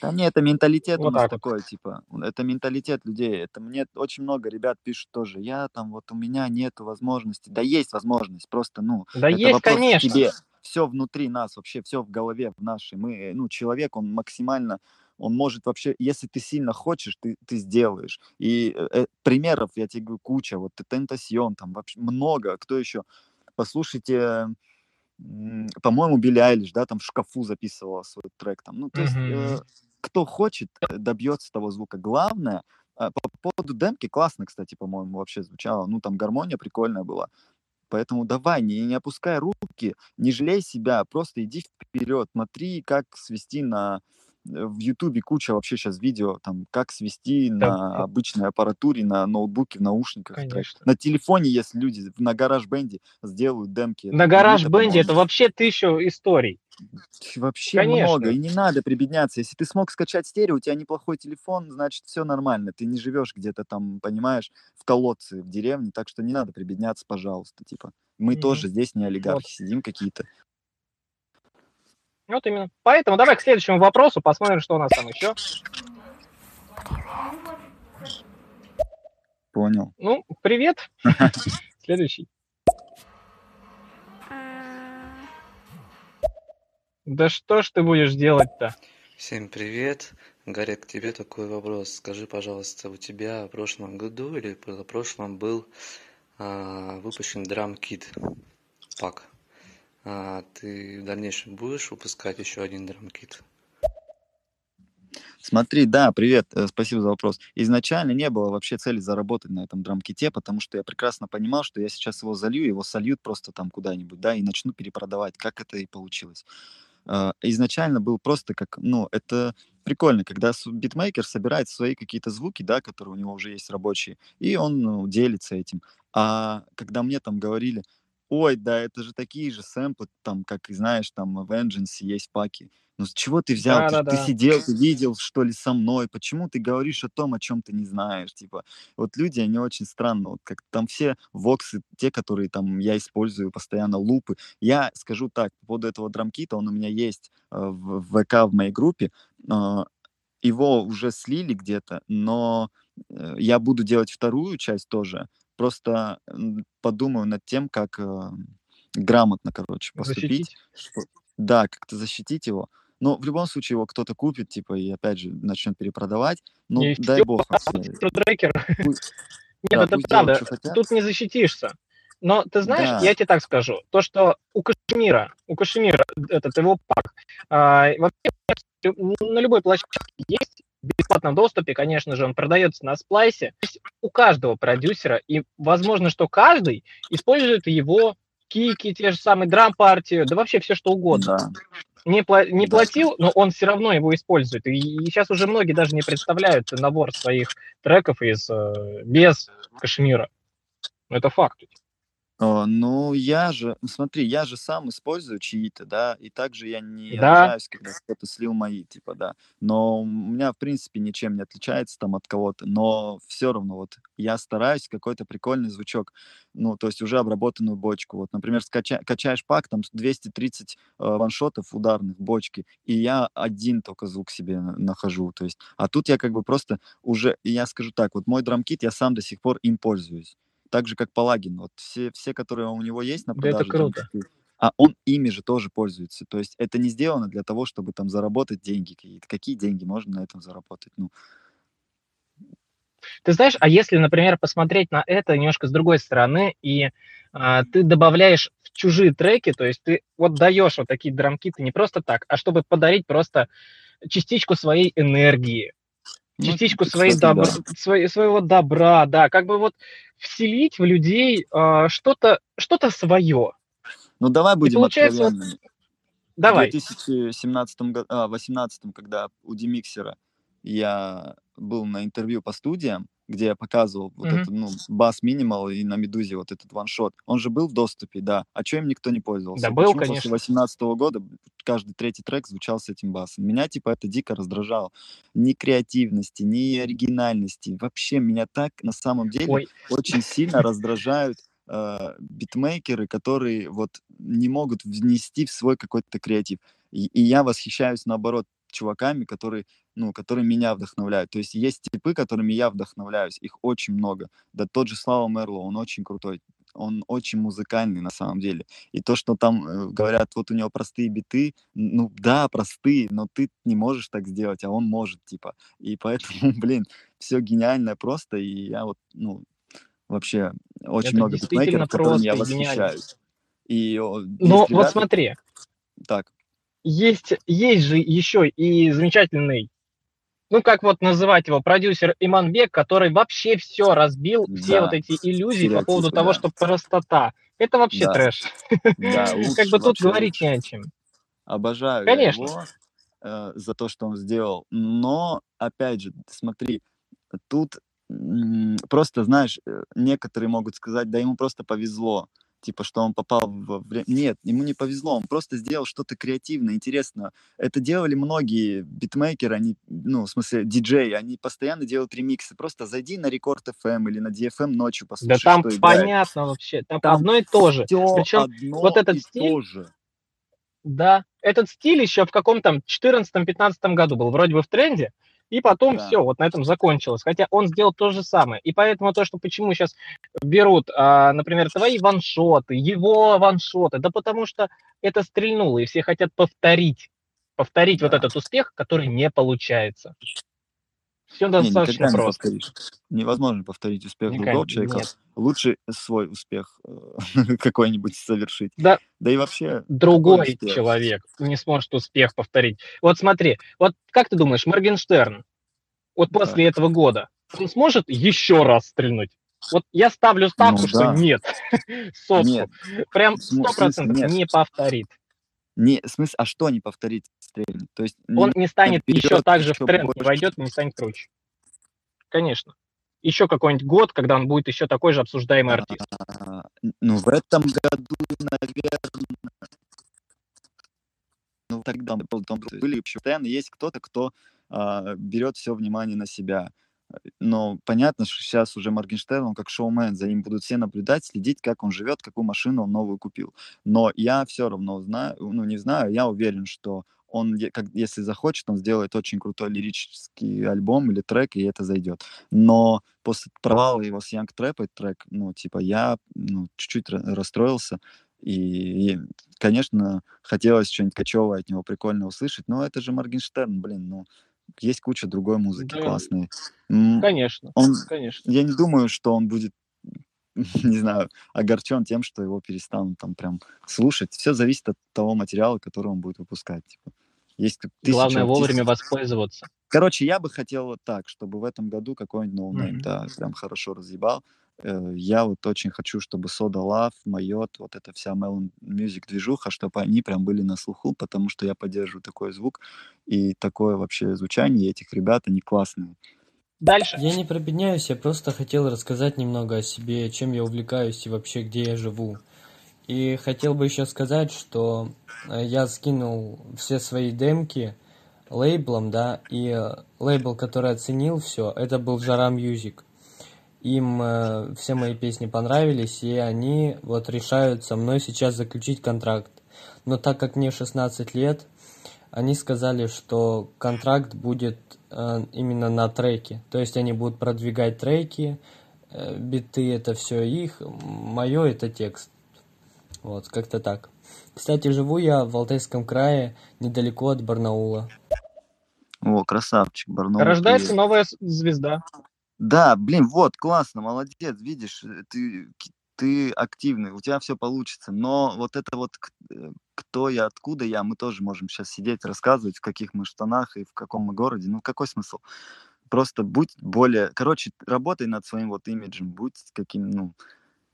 Да не, это менталитет вот у нас так такой, вот. типа, это менталитет людей. Это мне очень много ребят пишут тоже, я там, вот у меня нет возможности. Да есть возможность, просто, ну, да это есть, конечно. тебе. Все внутри нас, вообще все в голове в нашей. Мы, ну, человек, он максимально он может вообще, если ты сильно хочешь, ты, ты сделаешь. И э, э примеров, я тебе говорю, куча, вот Тентасьон, там вообще много, кто еще? Послушайте, по-моему, Билли Айлиш, да, там в шкафу записывала свой трек, там, ну, то есть, э, кто хочет, э, добьется того звука. Главное, э, по поводу демки, классно, кстати, по-моему, вообще звучало, ну, там гармония прикольная была, Поэтому давай, не, не опускай руки, не жалей себя, просто иди вперед, смотри, как свести на в Ютубе куча вообще сейчас видео, там, как свести да. на обычной аппаратуре, на ноутбуке, в наушниках. Конечно. На телефоне, если люди на гараж бенде сделают демки. На гараж бенде это вообще тысячу историй. Вообще Конечно. много, и не надо прибедняться. Если ты смог скачать стерео, у тебя неплохой телефон, значит, все нормально. Ты не живешь где-то там, понимаешь, в колодце, в деревне, так что не надо прибедняться, пожалуйста. Типа, мы mm-hmm. тоже здесь не олигархи, вот. сидим какие-то. Вот именно. Поэтому давай к следующему вопросу, посмотрим, что у нас там еще. Понял. Ну, привет. [laughs] Следующий. Да что ж ты будешь делать-то? Всем привет. Гарри, к тебе такой вопрос. Скажи, пожалуйста, у тебя в прошлом году или в прошлом был а, выпущен драм-кит пак? А ты в дальнейшем будешь выпускать еще один драмкит? Смотри, да, привет, э, спасибо за вопрос. Изначально не было вообще цели заработать на этом драмките, потому что я прекрасно понимал, что я сейчас его залью, его сольют просто там куда-нибудь, да, и начну перепродавать, как это и получилось. А, изначально был просто как, ну, это прикольно, когда битмейкер собирает свои какие-то звуки, да, которые у него уже есть рабочие, и он ну, делится этим. А когда мне там говорили, ой, да, это же такие же сэмплы, там, как знаешь, там в Vengeance есть паки. Ну с чего ты взял? Да, ты, да, ты да. сидел, ты видел, что ли, со мной? Почему ты говоришь о том, о чем ты не знаешь? Типа, вот люди, они очень странно. Вот как там все воксы, те, которые там я использую постоянно, лупы. Я скажу так, по поводу этого драмкита, он у меня есть э, в, в ВК в моей группе. Э, его уже слили где-то, но э, я буду делать вторую часть тоже просто подумаю над тем, как э, грамотно, короче, поступить. Что, да, как-то защитить его. Но в любом случае его кто-то купит, типа, и опять же начнет перепродавать. Ну, не дай бог. Трекер. [laughs] Нет, это правда. Тут не защитишься. Но ты знаешь, да. я тебе так скажу, то, что у Кашемира, у Кашемира этот его пак, а, вообще на любой площадке есть бесплатном доступе, конечно же, он продается на сплайсе. У каждого продюсера, и возможно, что каждый использует его кики, те же самые драм-партии, да вообще все что угодно. Да. Не, пла- не да. платил, но он все равно его использует. И, и сейчас уже многие даже не представляют набор своих треков из, э, без Кашмира. Это факт. О, ну, я же, ну, смотри, я же сам использую чьи-то, да, и также я не Да, обижаюсь, когда кто-то слил мои, типа, да. Но у меня, в принципе, ничем не отличается там от кого-то, но все равно вот я стараюсь какой-то прикольный звучок, ну, то есть уже обработанную бочку. Вот, например, скача- качаешь пак, там 230 э, ваншотов ударных бочки, и я один только звук себе на- нахожу, то есть, а тут я как бы просто уже, я скажу так, вот мой драмкит, я сам до сих пор им пользуюсь так же, как Палагин. Вот все, все, которые у него есть на да это продаже, круто. а он ими же тоже пользуется. То есть это не сделано для того, чтобы там заработать деньги какие-то. Какие деньги можно на этом заработать? Ну, Ты знаешь, а если, например, посмотреть на это немножко с другой стороны, и а, ты добавляешь в чужие треки, то есть ты вот даешь вот такие драмкиты не просто так, а чтобы подарить просто частичку своей энергии, частичку это, своей кстати, добр... да. своей- своего добра, да, как бы вот вселить в людей а, что-то что-то свое. Ну, давай И будем получается вот, откровенными. В давай, 2017 году, а, 18 когда у Демиксера я был на интервью по студиям, где я показывал вот Мгм. этот, ну, бас минимал и на Медузе вот этот ваншот. Он же был в доступе, да. А чем никто не пользовался? да был, Почему после конечно, 2018 года каждый третий трек звучал с этим басом? Меня, типа, это дико раздражало. Ни креативности, ни оригинальности. Вообще, меня так, на самом деле, ой, очень сильно раздражают э, битмейкеры, которые вот не могут внести в свой какой-то креатив. И, и я восхищаюсь, наоборот, чуваками, которые, ну, которые меня вдохновляют. То есть есть типы, которыми я вдохновляюсь. Их очень много. Да тот же Слава Мерло, он очень крутой. Он очень музыкальный на самом деле. И то, что там э, говорят, вот у него простые биты, ну да, простые, но ты не можешь так сделать, а он может, типа. И поэтому, [laughs] блин, все гениальное просто. И я вот, ну, вообще очень это много битмейкеров, которыми я восхищаюсь. И есть вот ребята, смотри, так, есть, есть же еще и замечательный, ну как вот называть его, продюсер Иманбек, который вообще все разбил, все вот да, эти иллюзии по поводу стереотипы, того, да, что простота. Это вообще да, трэш. да, [laughs] Как бы тут говорить лучше. не о чем. Обожаю Конечно. его э, за то, что он сделал. Но, опять же, смотри, тут просто, знаешь, э, некоторые могут сказать, да ему просто повезло, типа, что он попал во время... Нет, ему не повезло, он просто сделал что-то креативное, интересное. Это делали многие битмейкеры, они, ну, в смысле, диджеи, они постоянно делают ремиксы. Просто зайди на Рекорд FM или на DFM ночью, Да послушай, там что играет. понятно вообще, там Там одно и то же. Причем одно вот этот и стиль, то же. да, этот стиль еще в каком-то 14-15 году был вроде бы в тренде, и потом Да. все, вот на этом закончилось. Хотя он сделал то же самое. И поэтому то, что почему сейчас берут, а, например, твои ваншоты, его ваншоты, да потому что это стрельнуло, и все хотят повторить, повторить вот Да. этот успех, который не получается. Все Не, достаточно не просто. повторишь. Невозможно повторить успех Никогда другого человека. нет. Лучше свой успех э, [laughs] какой-нибудь совершить. Да, Да и вообще, другой человек не сможет успех повторить. Вот смотри, вот как ты думаешь, Моргенштерн, вот Да. после этого года, он сможет еще раз стрельнуть? Вот я ставлю ставку, Ну что да. нет. [laughs] Сотку. Нет. Прям смысле процентов нет? не повторит. Не, в смысле, а что не повторить стрельнуть? То есть Он не не станет еще так же в тренд, не войдет не станет круче. Конечно. Еще какой-нибудь год, когда он будет еще такой же обсуждаемый артист. А, Ну, в этом году, наверное, ну, тогда был- был- были вообще постоянно есть кто-то, кто а, берет все внимание на себя. Но понятно, что сейчас уже Моргенштерн, он как шоумен, за ним будут все наблюдать, следить, как он живет, какую машину он новую купил. Но я все равно знаю, ну не знаю, я уверен, что он, как, если захочет, он сделает очень крутой лирический альбом или трек, и это зайдет. Но после провала его с Young Trap трек, ну, типа, я ну, чуть-чуть ра- расстроился. И, и, конечно, хотелось что-нибудь качёвое от него прикольно услышать, но это же Моргенштерн, блин, ну, есть куча другой музыки Да. классной. Конечно, Он, конечно. я не думаю, что он будет, [laughs] не знаю, огорчен тем, что его перестанут там прям слушать. Все зависит от того материала, который он будет выпускать. Типа. Есть тысяча Главное вовремя артистов. воспользоваться. Короче, я бы хотел вот так, чтобы в этом году какой-нибудь ноунейм, Мгм. да, прям хорошо разъебал. Э, Я вот очень хочу, чтобы Soda Love, Майот, вот эта вся Melon Music движуха, чтобы они прям были на слуху, потому что я поддерживаю такой звук и такое вообще звучание этих ребят, они классные. Дальше. Я не пробедняюсь, я просто хотел рассказать немного о себе, чем я увлекаюсь и вообще где я живу. И хотел бы еще сказать, что э, я скинул все свои демки лейблом, да, и лейбл, который оценил все, это был Жара Music. Им э, все мои песни понравились, и они вот решают со мной сейчас заключить контракт. Но так как мне 16 лет, они сказали, что контракт будет э, именно на треке. То есть они будут продвигать треки, э, биты это все их, мое это текст. Вот, как-то так. Кстати, живу я в Алтайском крае, недалеко от Барнаула. О, красавчик, Барнаул. Рождается привет. новая звезда. Да, блин, вот, классно, молодец, видишь, э, ты, ты активный, у тебя все получится. Но вот это вот э, кто я, откуда я, мы тоже можем сейчас сидеть, рассказывать, в каких мы штанах и в каком мы городе. Ну, какой смысл? Просто будь более... Короче, работай над своим вот имиджем, будь каким, ну,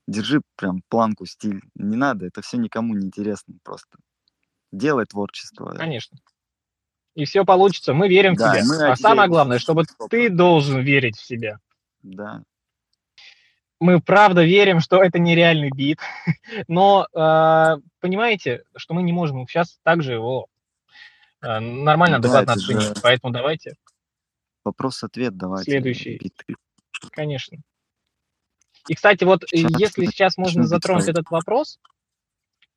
держи прям планку, стиль. Не надо, это все никому не интересно просто. Делай творчество. Конечно. И все получится. Мы верим в Да, тебя. мы а самое главное, чтобы что ты должен верить в себя. Да. Мы правда верим, что это нереальный бит. [laughs] Но э, понимаете, что мы не можем сейчас также его э, нормально, Да, адекватно же- оценить. Поэтому давайте, Вопрос-ответ давайте. Следующий. биты. конечно. И, кстати, вот э, если сейчас можно затронуть этот вопрос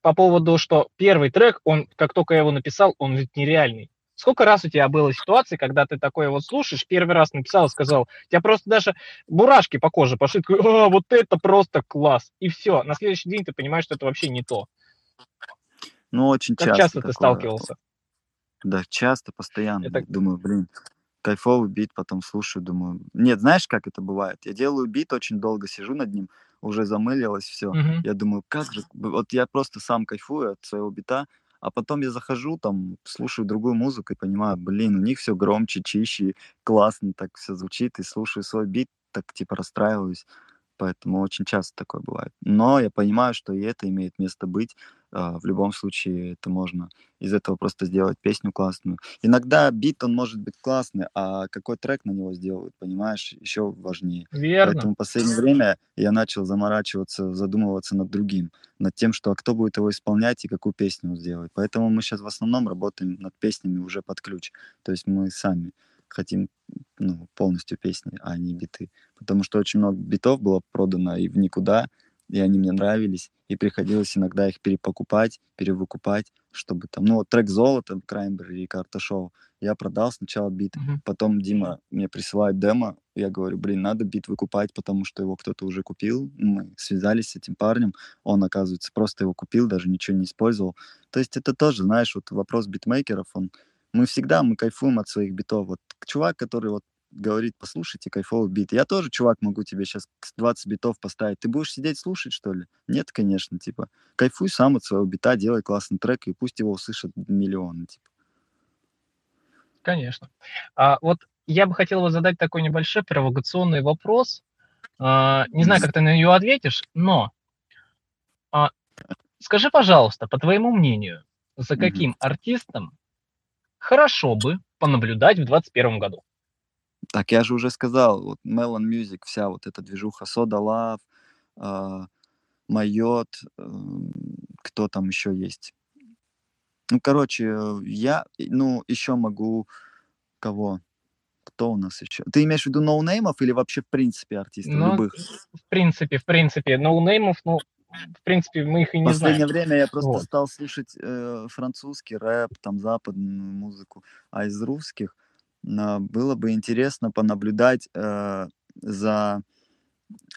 по поводу, что первый трек, он, как только я его написал, он ведь нереальный. Сколько раз у тебя было ситуаций, когда ты такое вот слушаешь, первый раз написал сказал, у тебя просто даже мурашки по коже пошли, такой, а, вот это просто класс. И все, на следующий день ты понимаешь, что это вообще не то. Ну, очень Как часто. часто ты такое. сталкивался? Да, часто, постоянно. Это- Думаю, блин, кайфовый бит, потом слушаю, думаю... Нет, знаешь, как это бывает? Я делаю бит, очень долго сижу над ним, уже замылилось все. Мгм. Я думаю, как же... Вот я просто сам кайфую от своего бита, а потом я захожу, там, слушаю другую музыку и понимаю, блин, у них все громче, чище, классно так все звучит, и слушаю свой бит, так типа расстраиваюсь. Поэтому очень часто такое бывает. Но я понимаю, что и это имеет место быть. А, В любом случае это можно из этого просто сделать песню классную. Иногда бит, он может быть классный, а какой трек на него сделают, понимаешь, еще важнее. Верно. Поэтому в последнее время я начал заморачиваться, задумываться над другим, над тем, что а кто будет его исполнять и какую песню он сделает. Поэтому мы сейчас в основном работаем над песнями уже под ключ. То есть мы сами хотим ну, полностью песни, а не биты. Потому что очень много битов было продано и в никуда, и они мне нравились, и приходилось иногда их перепокупать, перевыкупать, чтобы там, ну вот трек «Золото» Краймбери и Карта Шоу, я продал сначала бит, Мгм. потом Дима мне присылает демо, я говорю, блин, надо бит выкупать, потому что его кто-то уже купил, мы связались с этим парнем, он, оказывается, просто его купил, даже ничего не использовал. То есть это тоже, знаешь, вот вопрос битмейкеров, он, мы всегда, мы кайфуем от своих битов. Вот чувак, который вот говорит, послушайте кайфовый бит. Я тоже, чувак, могу тебе сейчас 20 битов поставить. Ты будешь сидеть слушать, что ли? Нет, конечно, типа. Кайфуй сам от своего бита, делай классный трек, и пусть его услышат миллионы, типа. Конечно. А вот я бы хотел вот задать такой небольшой провокационный вопрос. А, не знаю, как ты на нее ответишь, но а, скажи, пожалуйста, по твоему мнению, за каким артистом хорошо бы понаблюдать в 2021 году? Так, я же уже сказал, вот Melon Music, вся вот эта движуха, Soda Love, а, Майот, эм, кто там еще есть? Ну, короче, э, я, ну, еще могу, кого? Кто у нас еще? Ты имеешь в виду ноунеймов или вообще в принципе артистов Ну, любых? В принципе, в принципе, ноунеймов, ну, в принципе, мы их и В не последнее знаем. время я просто Вот. стал слушать э, французский рэп, там западную музыку, а из русских было бы интересно понаблюдать э, за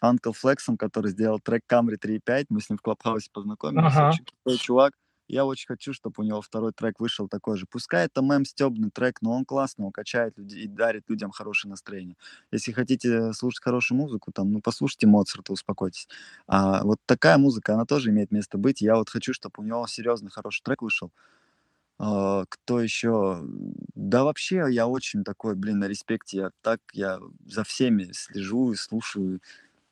Uncle Flexом, который сделал трек Camry 3.5. Мы с ним в Клабхаусе познакомились. Ага. Очень крутой чувак. Я очень хочу, чтобы у него второй трек вышел такой же. Пускай это мем стебный трек, но он классно, он качает людей и дарит людям хорошее настроение. Если хотите слушать хорошую музыку, там, ну, послушайте Моцарта, успокойтесь. А вот такая музыка, она тоже имеет место быть. Я вот хочу, чтобы у него серьезный хороший трек вышел. А, кто еще? Да вообще я очень такой, блин, на респекте. Я так, я за всеми слежу и слушаю.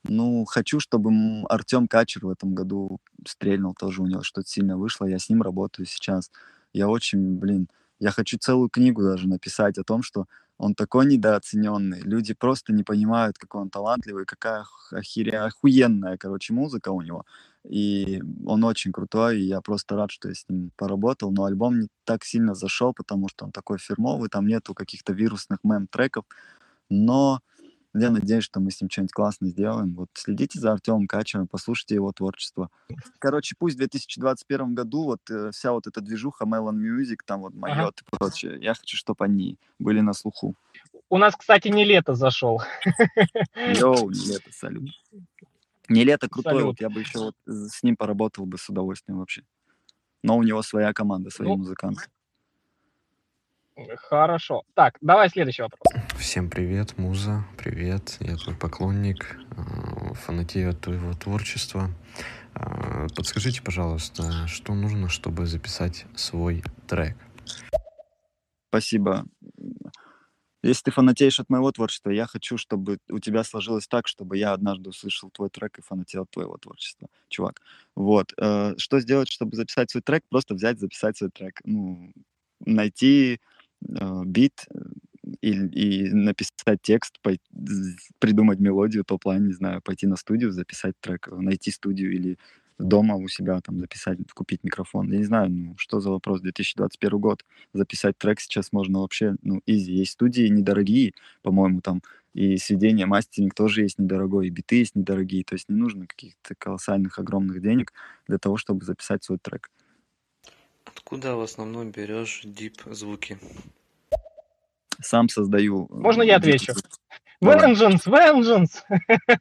Ну, хочу, чтобы Артем Качер в этом году стрельнул тоже, у него что-то сильно вышло. Я с ним работаю сейчас. Я очень, блин, я хочу целую книгу даже написать о том, что Он такой недооцененный. Люди просто не понимают, какой он талантливый, какая охере... охуенная, короче, музыка у него. И он очень крутой, и я просто рад, что я с ним поработал. Но альбом не так сильно зашел, потому что он такой фирмовый, там нету каких-то вирусных мем-треков. Но я надеюсь, что мы с ним что-нибудь классное сделаем. Вот следите за Артемом Качевым, послушайте его творчество. Короче, пусть в 2021 году вот э, вся вот эта движуха Melon Music, там вот Майот ага. и прочее, я хочу, чтобы они были на слуху. У нас, кстати, не лето зашел. Йоу, не лето, салют. Не лето крутой, салют. вот я бы еще вот с ним поработал бы с удовольствием вообще. Но у него своя команда, свои ну, музыканты. Хорошо. Так, давай следующий вопрос. Всем привет, Муза. Привет. Я твой поклонник. Э, фанатею от твоего творчества. Э, подскажите, пожалуйста, что нужно, чтобы записать свой трек? Спасибо. Если ты фанатеешь от моего творчества, я хочу, чтобы у тебя сложилось так, чтобы я однажды услышал твой трек и фанател от твоего творчества, чувак. Вот. Э, что сделать, чтобы записать свой трек? Просто взять, записать свой трек. Ну, найти бит и, и написать текст, пой, придумать мелодию, top-line, не знаю, пойти на студию, записать трек, найти студию или дома у себя там записать, купить микрофон. Я не знаю, ну, что за вопрос, 2021 год. Записать трек сейчас можно вообще, ну, easy. Есть студии недорогие, по-моему, там, и сведение, мастеринг тоже есть недорогой, и биты есть недорогие. То есть не нужно каких-то колоссальных, огромных денег для того, чтобы записать свой трек. Откуда в основном берешь дип звуки? Сам создаю. Э, Можно я отвечу? Vengeance, vengeance!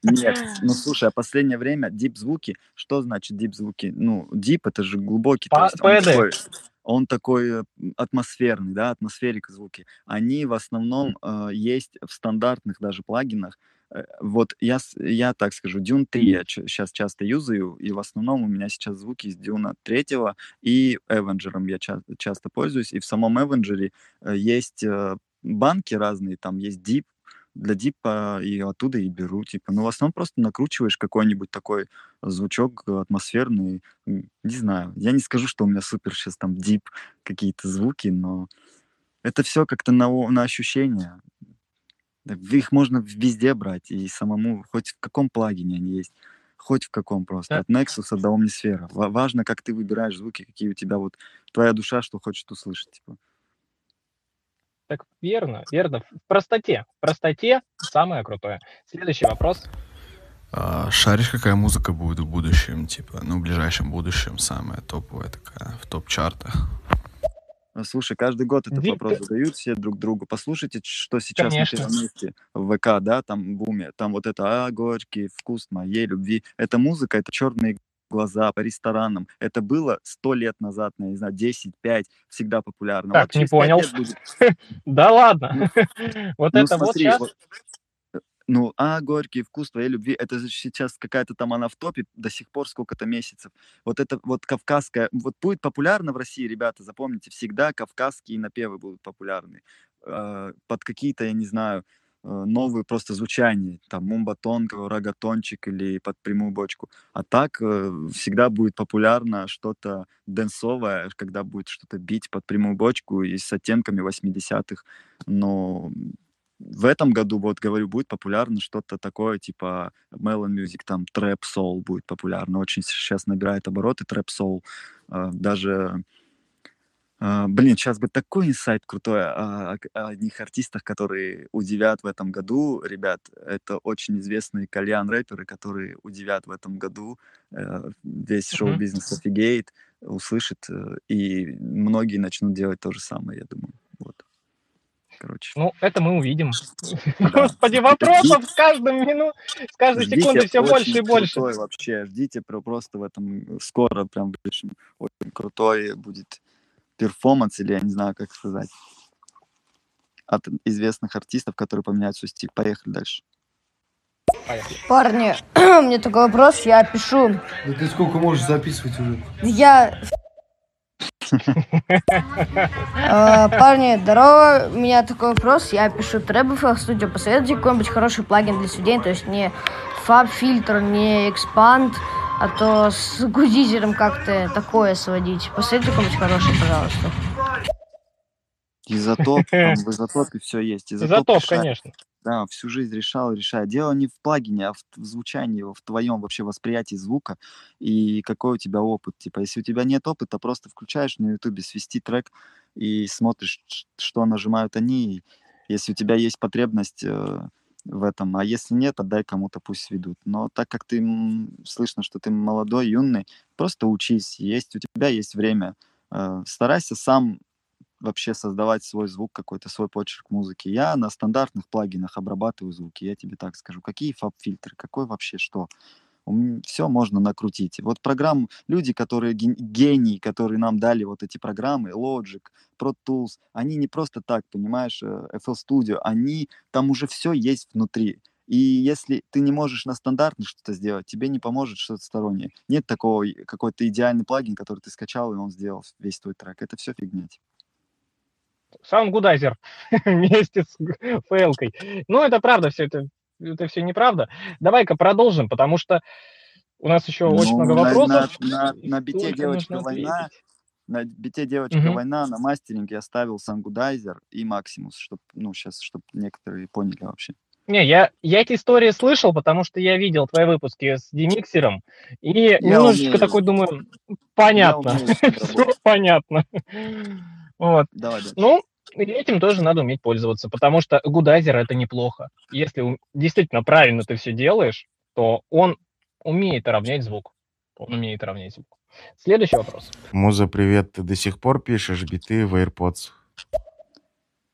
Нет, [laughs] ну слушай, а последнее время дип звуки, что значит дип звуки? Ну, дип это же глубокий, то есть он такой, э, атмосферный, да, атмосферик звуки. Они в основном э, есть в стандартных даже плагинах, Э, вот я, я так скажу, Dune 3 я сейчас часто юзаю, и в основном у меня сейчас звуки из Dune 3 и Avenger я ча- часто пользуюсь, и в самом Avenger э, есть э, банки разные, там есть Deep, для дипа и оттуда и беру, типа. Ну, в основном просто накручиваешь какой-нибудь такой звучок атмосферный, не знаю. Я не скажу, что у меня супер сейчас там дип какие-то звуки, но это все как-то на, на ощущение. Их можно везде брать и самому, хоть в каком плагине они есть, хоть в каком просто, от Nexus до Omnisphere. Важно, как ты выбираешь звуки, какие у тебя вот твоя душа, что хочет услышать, типа. Так верно, верно. В простоте. В простоте самое крутое. Следующий вопрос. А, шаришь, какая музыка будет в будущем, типа, ну, в ближайшем будущем самая топовая такая, в топ-чартах? Э, слушай, каждый год этот Вик... вопрос задают все друг другу. Послушайте, что сейчас Конечно. на первом месте в ВК, да, там буме. Там вот это «А, горький вкус моей любви». Это музыка, это черные глаза по ресторанам. Это было сто лет назад, не знаю, 10-5, всегда популярно. Так, вот не понял. [laughs] Да ладно. [laughs] Вот ну, это вот сейчас ну, а горький вкус твоей любви, это же сейчас какая-то там она в топе до сих пор сколько-то месяцев. Вот это вот кавказская, вот будет популярно в России, ребята, запомните, всегда кавказские напевы будут популярны. Э, под какие-то, я не знаю, э, новые просто звучания, там, мумбатонка, рагатончик или под прямую бочку. А так э, всегда будет популярно что-то дэнсовое, когда будет что-то бить под прямую бочку и с оттенками 80-х. Но в этом году, вот говорю, будет популярно что-то такое, типа Melon Music, там Soul будет популярно, очень сейчас набирает обороты Soul, а, даже блин, сейчас бы такой инсайт крутой о, о одних артистах, которые удивят в этом году. Ребят, это очень известные кальян-рэперы, которые удивят в этом году. Uh, весь шоу-бизнес офигеет, услышит, uh, и многие начнут делать то же самое, я думаю. Вот короче. Ну, это мы увидим. [laughs] Господи, вопросов с каждым минут, с каждой секунды все больше и больше. вообще, ждите просто в этом скоро прям очень крутой будет перформанс, или я не знаю, как сказать, от известных артистов, которые поменяют свой стиль. Поехали дальше. Поехали. Парни, [clears throat] мне такой вопрос, я пишу. Да ты сколько можешь записывать уже? Я Э, парни, здорово. У меня такой вопрос. Я пишу трэпы в студию. Посоветуйте какой-нибудь хороший плагин для сведения. То есть не фаб фильтр, не экспанд, а то с гудизером как-то такое сводить. Посоветуйте какой-нибудь хороший, пожалуйста. Изотоп, там [laughs] в изотопе все есть. Изотоп, решает. конечно. Да, всю жизнь решал, решает. Дело не в плагине, а в, в звучании, в твоем вообще восприятии звука и какой у тебя опыт. Типа, если у тебя нет опыта, просто включаешь на ютубе свести трек и смотришь, что нажимают они. Если у тебя есть потребность э, в этом, а если нет, отдай кому-то, пусть сведут. Но так как ты слышно, что ты молодой, юный, просто учись, есть у тебя есть время. Э, старайся сам вообще создавать свой звук, какой-то свой почерк музыки. Я на стандартных плагинах обрабатываю звуки, я тебе так скажу. Какие фаб-фильтры, какой вообще что? Все можно накрутить. Вот программ, люди, которые гении, которые нам дали вот эти программы, Logic, Pro Tools, они не просто так, понимаешь, э, FL Studio, они, там уже все есть внутри. И если ты не можешь на стандартно что-то сделать, тебе не поможет что-то стороннее. Нет такого какой-то идеальный плагин, который ты скачал, и он сделал весь твой трек. Это все фигня. Типа. Саундгудайзер [laughs] вместе с фейлкой. Ну, это правда, все это, это все неправда. Давай-ка продолжим, потому что у нас еще ну, очень много вопросов. На, на, на, на бите девочка война, на бите девочка угу. война, на мастеринге я ставил Soundgoodizer и Maximus, чтобы, ну, сейчас, чтобы некоторые поняли вообще. Не, я, я эти истории слышал, потому что я видел твои выпуски с демиксером, и я немножечко умею. такой думаю, понятно, [laughs] все понятно. [laughs] Вот. Давай, давай. Ну, этим тоже надо уметь пользоваться, потому что Goodizer это неплохо. Если действительно правильно ты все делаешь, то он умеет равнять звук. Он умеет равнять звук. Следующий вопрос. Муза, привет. Ты до сих пор пишешь биты в AirPods?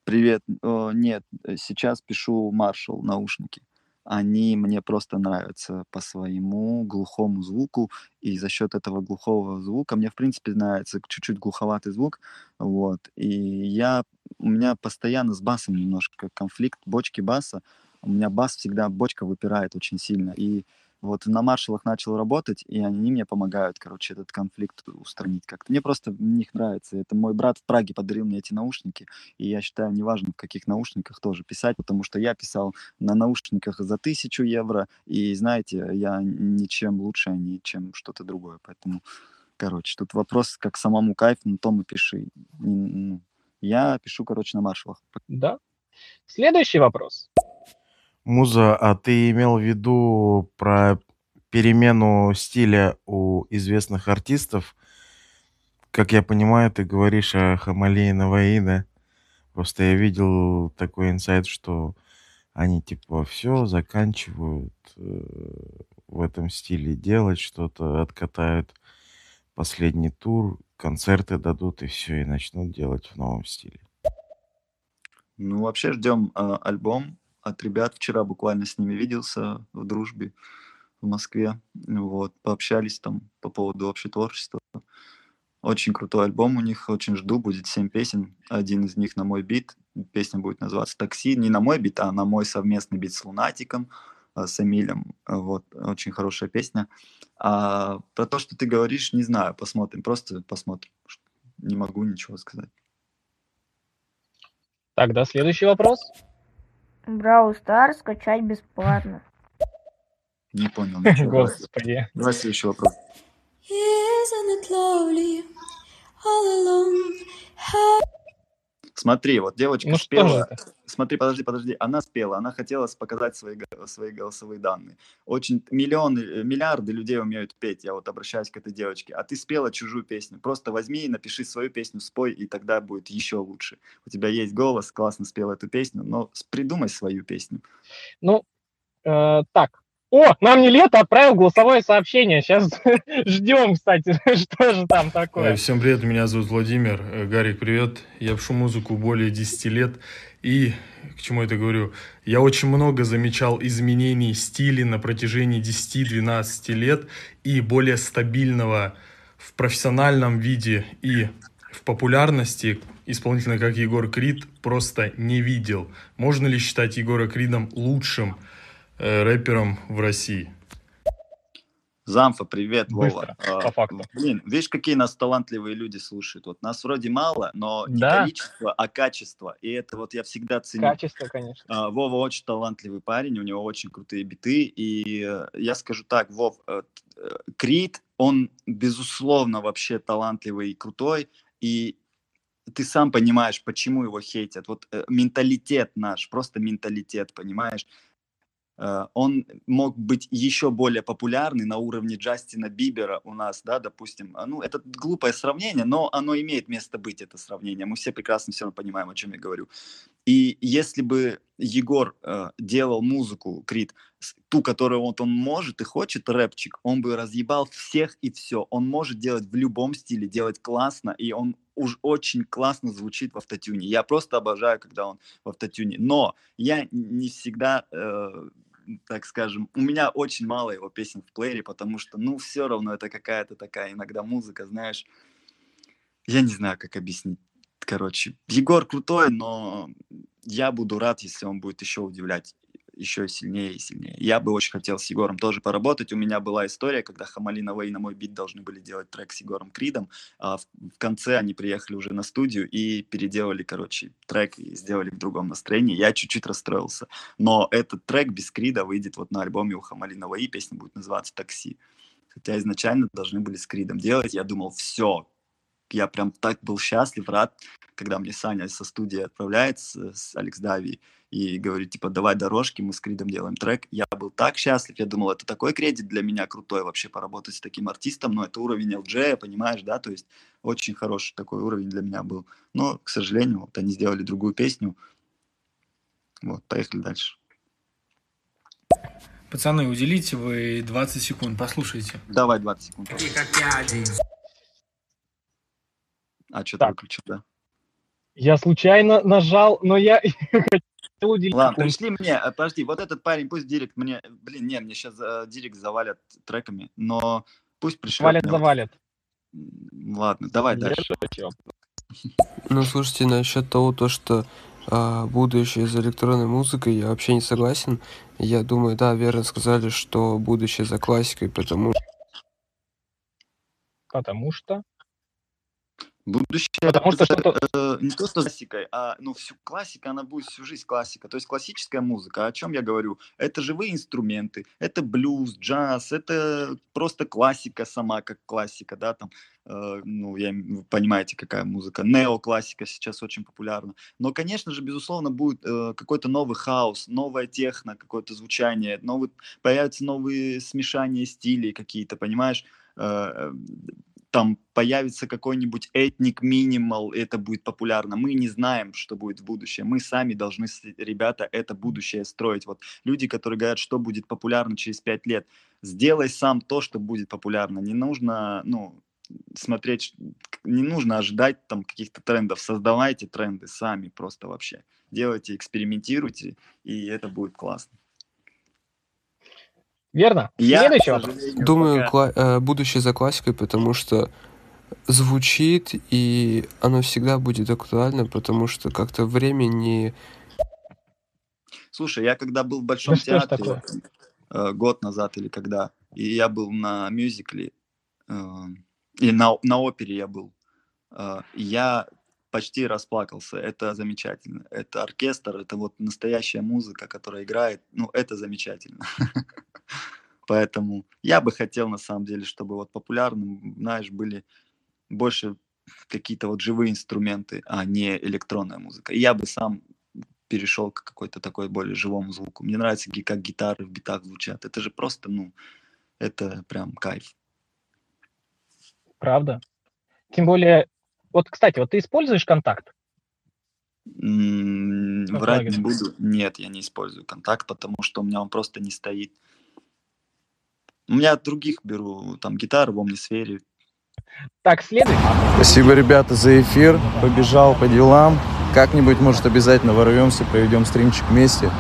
Привет. О, нет, сейчас пишу Marshall наушники они мне просто нравятся по своему глухому звуку, и за счет этого глухого звука мне, в принципе, нравится чуть-чуть глуховатый звук, вот, и я, у меня постоянно с басом немножко конфликт бочки баса, у меня бас всегда, бочка выпирает очень сильно, и вот на маршалах начал работать, и они мне помогают, короче, этот конфликт устранить как-то. Мне просто в них нравится. Это мой брат в Праге подарил мне эти наушники, и я считаю, неважно, в каких наушниках тоже писать, потому что я писал на наушниках за тысячу евро, и, знаете, я ничем лучше, а не чем что-то другое. Поэтому, короче, тут вопрос, как самому кайф, на том и пиши. Ну, я пишу, короче, на маршалах. Да. Следующий вопрос. Муза, а ты имел в виду про перемену стиля у известных артистов? Как я понимаю, ты говоришь о Хамалее Наваи, да? Просто я видел такой инсайт, что они типа все заканчивают э, в этом стиле делать что-то, откатают последний тур, концерты дадут и все, и начнут делать в новом стиле. Ну, вообще ждем э, альбом от ребят. Вчера буквально с ними виделся в дружбе в Москве. Вот, пообщались там по поводу творчества. Очень крутой альбом у них, очень жду, будет семь песен. Один из них на мой бит, песня будет называться «Такси». Не на мой бит, а на мой совместный бит с Лунатиком, а, с Эмилем. Вот, очень хорошая песня. А про то, что ты говоришь, не знаю, посмотрим, просто посмотрим. Не могу ничего сказать. Тогда следующий вопрос. Brawl Stars скачать бесплатно. Не понял [laughs] ничего. Господи. Давай следующий вопрос. Смотри, вот девочка ну, спела. Смотри, подожди, подожди. Она спела, она хотела показать свои, свои голосовые данные. Очень миллионы, э, миллиарды людей умеют петь. Я вот обращаюсь к этой девочке. А ты спела чужую песню. Просто возьми и напиши свою песню, спой, и тогда будет еще лучше. У тебя есть голос, классно спела эту песню, но придумай свою песню. Ну, э, так, о, нам не лето отправил голосовое сообщение. Сейчас [laughs] ждем, кстати, [laughs] что же там такое. Э, всем привет, меня зовут Владимир. Э, Гарик, привет. Я пишу музыку более 10 лет. И, к чему это говорю, я очень много замечал изменений стиля на протяжении 10-12 лет и более стабильного в профессиональном виде и в популярности исполнительно, как Егор Крид, просто не видел. Можно ли считать Егора Кридом лучшим э, рэпером в России. Замфа, привет, Быстро, Вова. По факту. Блин, видишь, какие нас талантливые люди слушают. Вот нас вроде мало, но не да. количество, а качество. И это вот я всегда ценю. Качество, конечно. А, Вова очень талантливый парень, у него очень крутые биты. И э, я скажу так, Вов, э, э, Крид, он безусловно вообще талантливый и крутой. И ты сам понимаешь, почему его хейтят. Вот э, менталитет наш, просто менталитет, понимаешь? Э, он мог быть еще более популярный на уровне Джастина Бибера у нас, да, допустим. А, ну, это глупое сравнение, но оно имеет место быть, это сравнение. Мы все прекрасно все понимаем, о чем я говорю. И если бы Егор э, делал музыку, Крит, ту, которую вот он может и хочет, рэпчик, он бы разъебал всех и все. Он может делать в любом стиле, делать классно, и он уж очень классно звучит в автотюне. Я просто обожаю, когда он в автотюне. Но я не всегда э, так скажем, у меня очень мало его песен в плеере, потому что, ну, все равно это какая-то такая иногда музыка, знаешь, я не знаю, как объяснить. Короче, Егор крутой, но я буду рад, если он будет еще удивлять еще сильнее и сильнее. Я бы очень хотел с Егором тоже поработать. У меня была история, когда Хамали Навей на мой бит должны были делать трек с Егором Кридом, а в, конце они приехали уже на студию и переделали, короче, трек и сделали в другом настроении. Я чуть-чуть расстроился. Но этот трек без Крида выйдет вот на альбоме у Хамали Навей, песня будет называться «Такси». Хотя изначально должны были с Кридом делать. Я думал, все, я прям так был счастлив, рад, когда мне Саня со студии отправляется с Алекс Дави и говорит, типа, давай дорожки, мы с Кридом делаем трек. Я был так счастлив, я думал, это такой кредит для меня крутой вообще поработать с таким артистом, но это уровень LG, понимаешь, да, то есть очень хороший такой уровень для меня был. Но, к сожалению, вот они сделали другую песню. Вот, поехали дальше. Пацаны, уделите вы 20 секунд, послушайте. Давай 20 секунд. А, что-то выключил, да? Я случайно нажал, но я [laughs] хотел уделить Ладно, пришли мне, подожди, вот этот парень, пусть директ мне, блин, не, мне сейчас э, директ завалят треками, но пусть пришлет. Валят, завалят. Ладно, давай я дальше. [laughs] Ну, слушайте, насчет того, то, что а, будущее за электронной музыкой, я вообще не согласен. Я думаю, да, верно сказали, что будущее за классикой, потому что... Потому что? Будущее Потому что это, что-то... э, не то, что классикой, а ну, всю классика, она будет всю жизнь классика. То есть классическая музыка, о чем я говорю? Это живые инструменты, это блюз, джаз, это просто классика сама, как классика, да, там, э, ну, я, вы понимаете, какая музыка. Неоклассика сейчас очень популярна. Но, конечно же, безусловно, будет э, какой-то новый хаос, новая техно, какое-то звучание, новый, появятся новые смешания стилей какие-то, понимаешь? Там появится какой-нибудь этник минимал, это будет популярно. Мы не знаем, что будет в будущем. Мы сами должны, ребята, это будущее строить. Вот люди, которые говорят, что будет популярно через пять лет, сделай сам то, что будет популярно. Не нужно, ну, смотреть, не нужно ожидать там каких-то трендов. Создавайте тренды сами просто вообще. Делайте, экспериментируйте, и это будет классно. Верно. Я, Следующий вопрос. Думаю, кла- э, будущее за классикой, потому что звучит, и оно всегда будет актуально, потому что как-то время не... Слушай, я когда был в Большом Да театре э, год назад или когда, и я был на мюзикле, э, и на, на опере я был, э, я почти расплакался. Это замечательно. Это оркестр, это вот настоящая музыка, которая играет. Ну, это замечательно. [laughs] Поэтому я бы хотел, на самом деле, чтобы вот популярным, знаешь, были больше какие-то вот живые инструменты, а не электронная музыка. И я бы сам перешел к какой-то такой более живому звуку. Мне нравится, как гитары в битах звучат. Это же просто, ну, это прям кайф. Правда. Тем более, вот, кстати, вот ты используешь контакт? М, Как Врать плагин. не буду. Нет, я не использую контакт, потому что у меня он просто не стоит. У меня от других беру, там, гитары в Omnisфере. Так, следующий. Спасибо, ребята, за эфир. Побежал по делам. Как-нибудь, может, обязательно ворвемся, проведем стримчик вместе.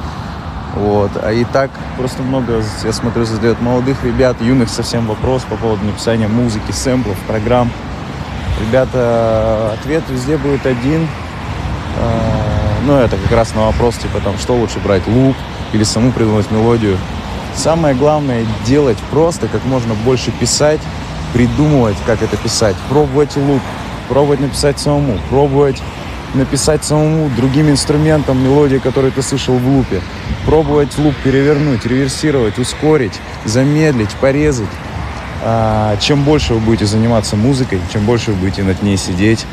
Вот. А и так просто много, я смотрю, задает молодых ребят, юных совсем вопрос по поводу написания музыки, сэмплов, программ. Ребята, ответ везде будет один. А, Ну, это как раз на вопрос, типа, там, что лучше брать, луп или саму придумать мелодию. Самое главное делать просто, как можно больше писать, придумывать, как это писать, пробовать луп, пробовать написать самому, пробовать написать самому другим инструментом мелодии, которые ты слышал в лупе, пробовать луп перевернуть, реверсировать, ускорить, замедлить, порезать. А, чем больше вы будете заниматься музыкой, чем больше вы будете над ней сидеть,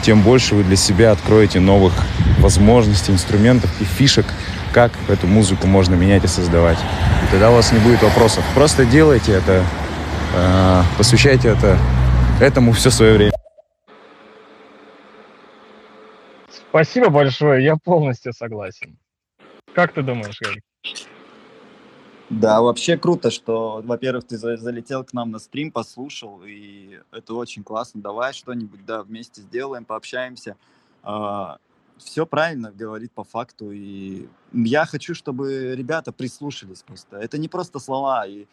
тем больше вы для себя откроете новых возможностей, инструментов и фишек, как эту музыку можно менять и создавать. И тогда у вас не будет вопросов. Просто делайте это, э, посвящайте это этому все свое время. Спасибо большое, я полностью согласен. Как ты думаешь, Гарик? Да, вообще круто, что, во-первых, ты за- залетел к нам на стрим, послушал, и это очень классно. Давай что-нибудь, да, вместе сделаем, пообщаемся. все правильно говорит по факту, и я хочу, чтобы ребята прислушались просто. Это не просто слова, и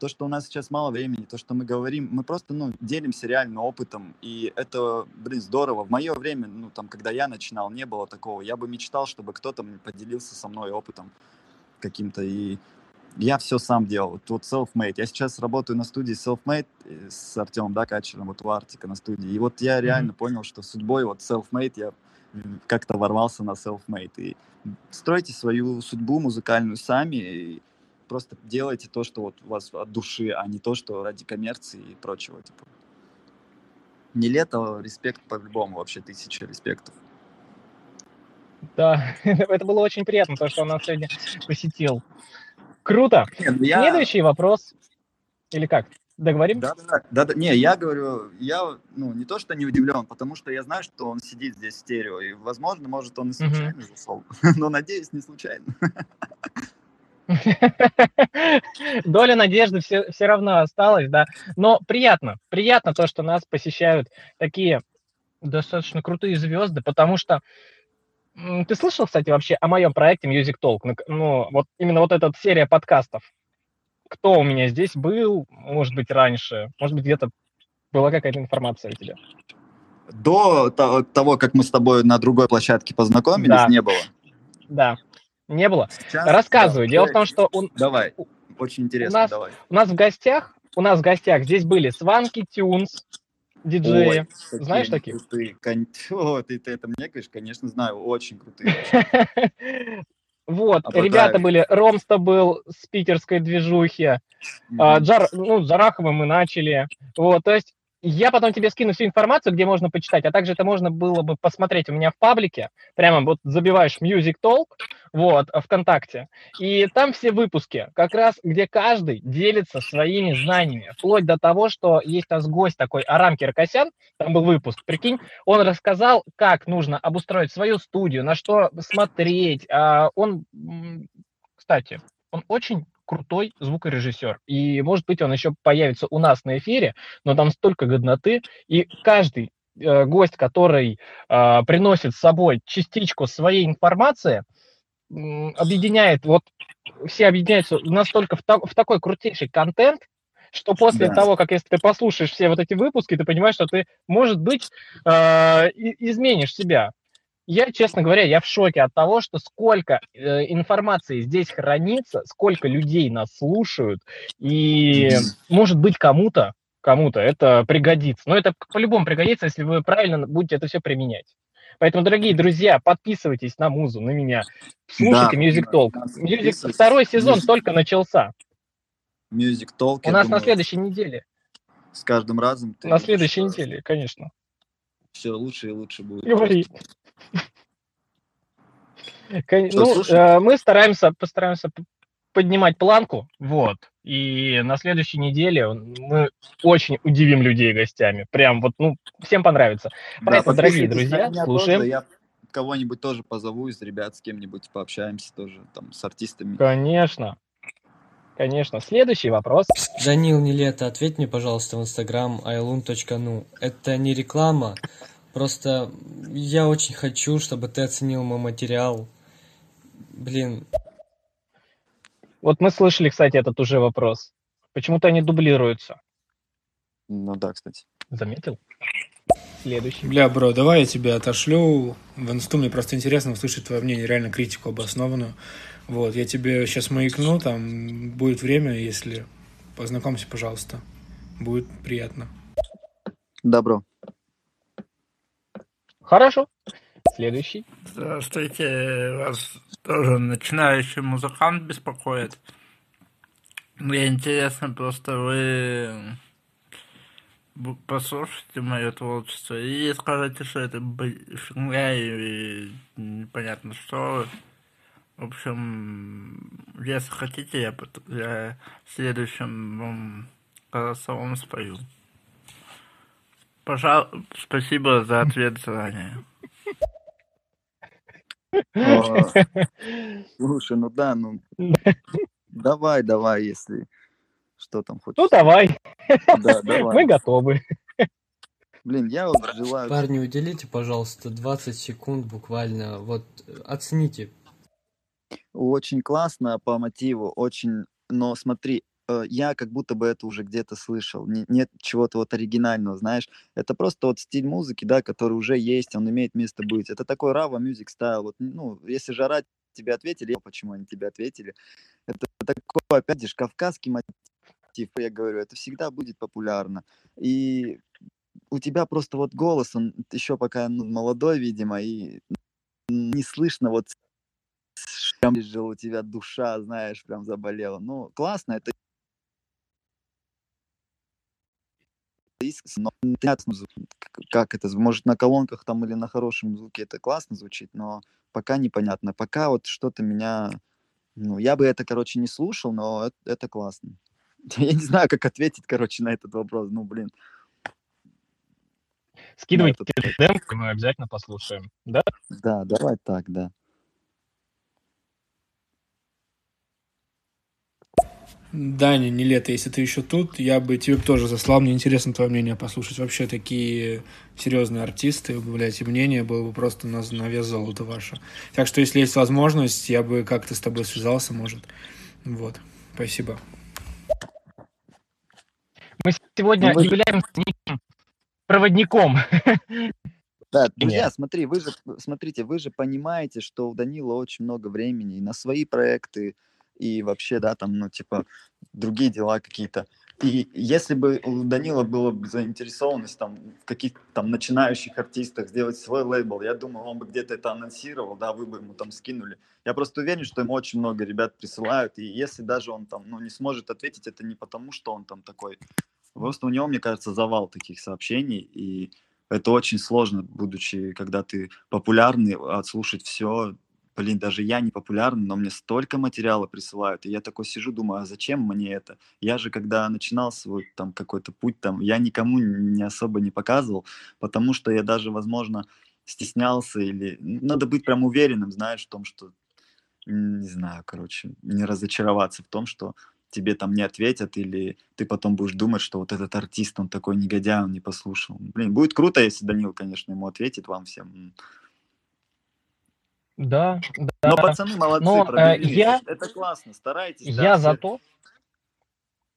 то, что у нас сейчас мало времени, то, что мы говорим, мы просто, ну, делимся реальным опытом, и это, блин, здорово. В мое время, ну, там, когда я начинал, не было такого. Я бы мечтал, чтобы кто-то поделился со мной опытом каким-то, и я все сам делал. Вот self-made. Я сейчас работаю на студии self-made э, с Артемом, да, Качером, вот у Артика на студии. И вот я реально понял, что судьбой вот self-made я как-то ворвался на self-made. И стройте свою судьбу музыкальную сами, и просто делайте то, что вот у вас от души, а не то, что ради коммерции и прочего. Типа. Не лето, респект по-любому, вообще тысяча респектов. Да, [laughs] это было очень приятно, то, что он нас сегодня посетил. Круто. Нет, ну я- Следующий вопрос. Или как? Договорим? Да, да, да, да, не, я говорю, я, ну, не то, что не удивлен, потому что я знаю, что он сидит здесь в стерео, и, возможно, может, он и случайно зашел, [laughs] но, надеюсь, не случайно. [laughs] Доля надежды все, все равно осталась, да. Но приятно, приятно то, что нас посещают такие достаточно крутые звезды, потому что ты слышал, кстати, вообще о моем проекте Music Talk? Ну, вот именно вот эта серия подкастов. Кто у меня здесь был, может быть, раньше, может быть, где-то была какая-то информация у тебя. До то- того, как мы с тобой на другой площадке познакомились, Да. не было. Да, не было. Сейчас, Рассказываю. да, Дело в том, что у, Давай, очень у интересно, нас, давай. у нас в гостях, у нас в гостях здесь были Сванки Тюнс, диджеи. Ой, Знаешь они таких? крутые. Кон- [laughs] О, ты, ты это мне говоришь? Конечно, знаю, очень крутые. [laughs] Вот, Обладаю. ребята были, Ромста был с питерской движухи, а. Джар, ну, с Джараховым мы начали. Вот, то есть я потом тебе скину всю информацию, где можно почитать, а также это можно было бы посмотреть у меня в паблике. Прямо вот забиваешь Music Talk, вот, ВКонтакте, и там все выпуски, как раз где каждый делится своими знаниями, вплоть до того, что есть у нас гость такой, Арам Киркосян, там был выпуск, прикинь, он рассказал, как нужно обустроить свою студию, на что смотреть. А, Он, кстати, он очень крутой звукорежиссер. И, может быть, он еще появится у нас на эфире, но там столько годноты. И каждый э, гость, который а, приносит с собой частичку своей информации, м, объединяет, вот все объединяются настолько в, та- в такой крутейший контент, что после Да. того, как если ты послушаешь все вот эти выпуски, ты понимаешь, что ты, может быть, э, изменишь себя. Я, честно говоря, я в шоке от того, что сколько э, информации здесь хранится, сколько людей нас слушают, и может быть кому-то, кому-то это пригодится. Но это по-любому пригодится, если вы правильно будете это все применять. Поэтому, дорогие друзья, подписывайтесь на музу, на меня, слушайте Да, Music Talk. Music, второй сезон Music- только начался. Music Talk, У нас на думаю, следующей неделе. с каждым разом На следующей неделе, конечно. все лучше и лучше будет. Говори. Кон- Что, Ну, э, мы стараемся, постараемся поднимать планку, вот. И на следующей неделе мы очень удивим людей гостями. Прям вот, ну, всем понравится. Да, Поэтому, дорогие подписывайтесь на друзья, слушаем. тоже, Я кого-нибудь тоже позову из ребят, с кем-нибудь пообщаемся тоже, там, с артистами. Конечно. Конечно. Следующий вопрос. Данил Нелето, ответь мне, пожалуйста, в инстаграм ailun.nu. Это не реклама, просто я очень хочу, чтобы ты оценил мой материал. Блин, Вот мы слышали, кстати, этот уже вопрос. Почему-то они дублируются. Ну да, кстати. Заметил? Следующий. Бля, бро, давай я тебя отошлю в инсту, мне просто интересно услышать твое мнение, реально критику обоснованную. Вот, я тебе сейчас маякну, там будет время, если познакомься, пожалуйста. Будет приятно. Добро. Хорошо. Следующий. Здравствуйте, вас тоже начинающий музыкант беспокоит. Мне интересно, просто вы послушайте мое творчество и скажите, что это фигня и непонятно что. В общем, если хотите, я, я в следующем голосовом спою. Пожалуйста, спасибо за ответ заранее. Слушай, ну да, ну давай, давай, если что там хочешь. Ну, давай. Да, давай. Мы готовы. Блин, я вот желаю... Парни, уделите, пожалуйста, 20 секунд буквально. Вот оцените. Очень классно по мотиву, очень... Но смотри, я как будто бы это уже где-то слышал. Не- Нет чего-то вот оригинального, знаешь. Это просто вот стиль музыки, да, который уже есть, он имеет место быть. Это такой Рава Music Style. Вот, ну, если жара тебе ответили, почему они тебе ответили. Это такой, опять же, кавказский мотив, я говорю, это всегда будет популярно. И у тебя просто вот голос, он еще пока ну, молодой, видимо, и не слышно вот прям жил у тебя душа, знаешь, прям заболела. Ну, классно, это но непонятно, как это, может на колонках там или на хорошем звуке это классно звучит, но пока непонятно. Пока вот что-то меня, ну, я бы это, короче, не слушал, но это, это классно. [laughs] Я не знаю, как ответить, короче, на этот вопрос. Ну, блин. Скидывайте этот- демку, мы обязательно послушаем. Да? Да, давай так, да. Даня, не лето, если ты еще тут, я бы тебе тоже заслал. Мне интересно твое мнение послушать. Вообще такие серьезные артисты, блядь, и мнение было бы просто на, на вес золота ваше. Так что, если есть возможность, я бы как-то с тобой связался, может. Вот. Спасибо. Мы сегодня Ну, вы- являемся неким проводником. Да, друзья, Нет. смотри, вы же, смотрите, вы же понимаете, что у Данила очень много времени и на свои проекты, и вообще, да, там, ну, типа, другие дела какие-то. И если бы у Данила была бы заинтересованность там в каких-то там начинающих артистах сделать свой лейбл, я думаю, он бы где-то это анонсировал, да, вы бы ему там скинули. Я просто уверен, что ему очень много ребят присылают, и если даже он там, ну, не сможет ответить, это не потому, что он там такой, просто у него, мне кажется, завал таких сообщений, и это очень сложно, будучи, когда ты популярный, отслушать все. Блин, даже я не популярный, но мне столько материала присылают. И я такой сижу, думаю, а зачем мне это? Я же, когда начинал свой там какой-то путь, там, я никому не особо не показывал, потому что я даже, возможно, стеснялся или... Надо быть прям уверенным, знаешь, в том, что... Не знаю, короче, не разочароваться в том, что тебе там не ответят, или ты потом будешь думать, что вот этот артист, он такой негодяй, он не послушал. Блин, будет круто, если Данил, конечно, ему ответит вам всем. М. Да, Но да. пацаны молодцы, Но э, пробились. я, Это классно, старайтесь. я да, за все. то,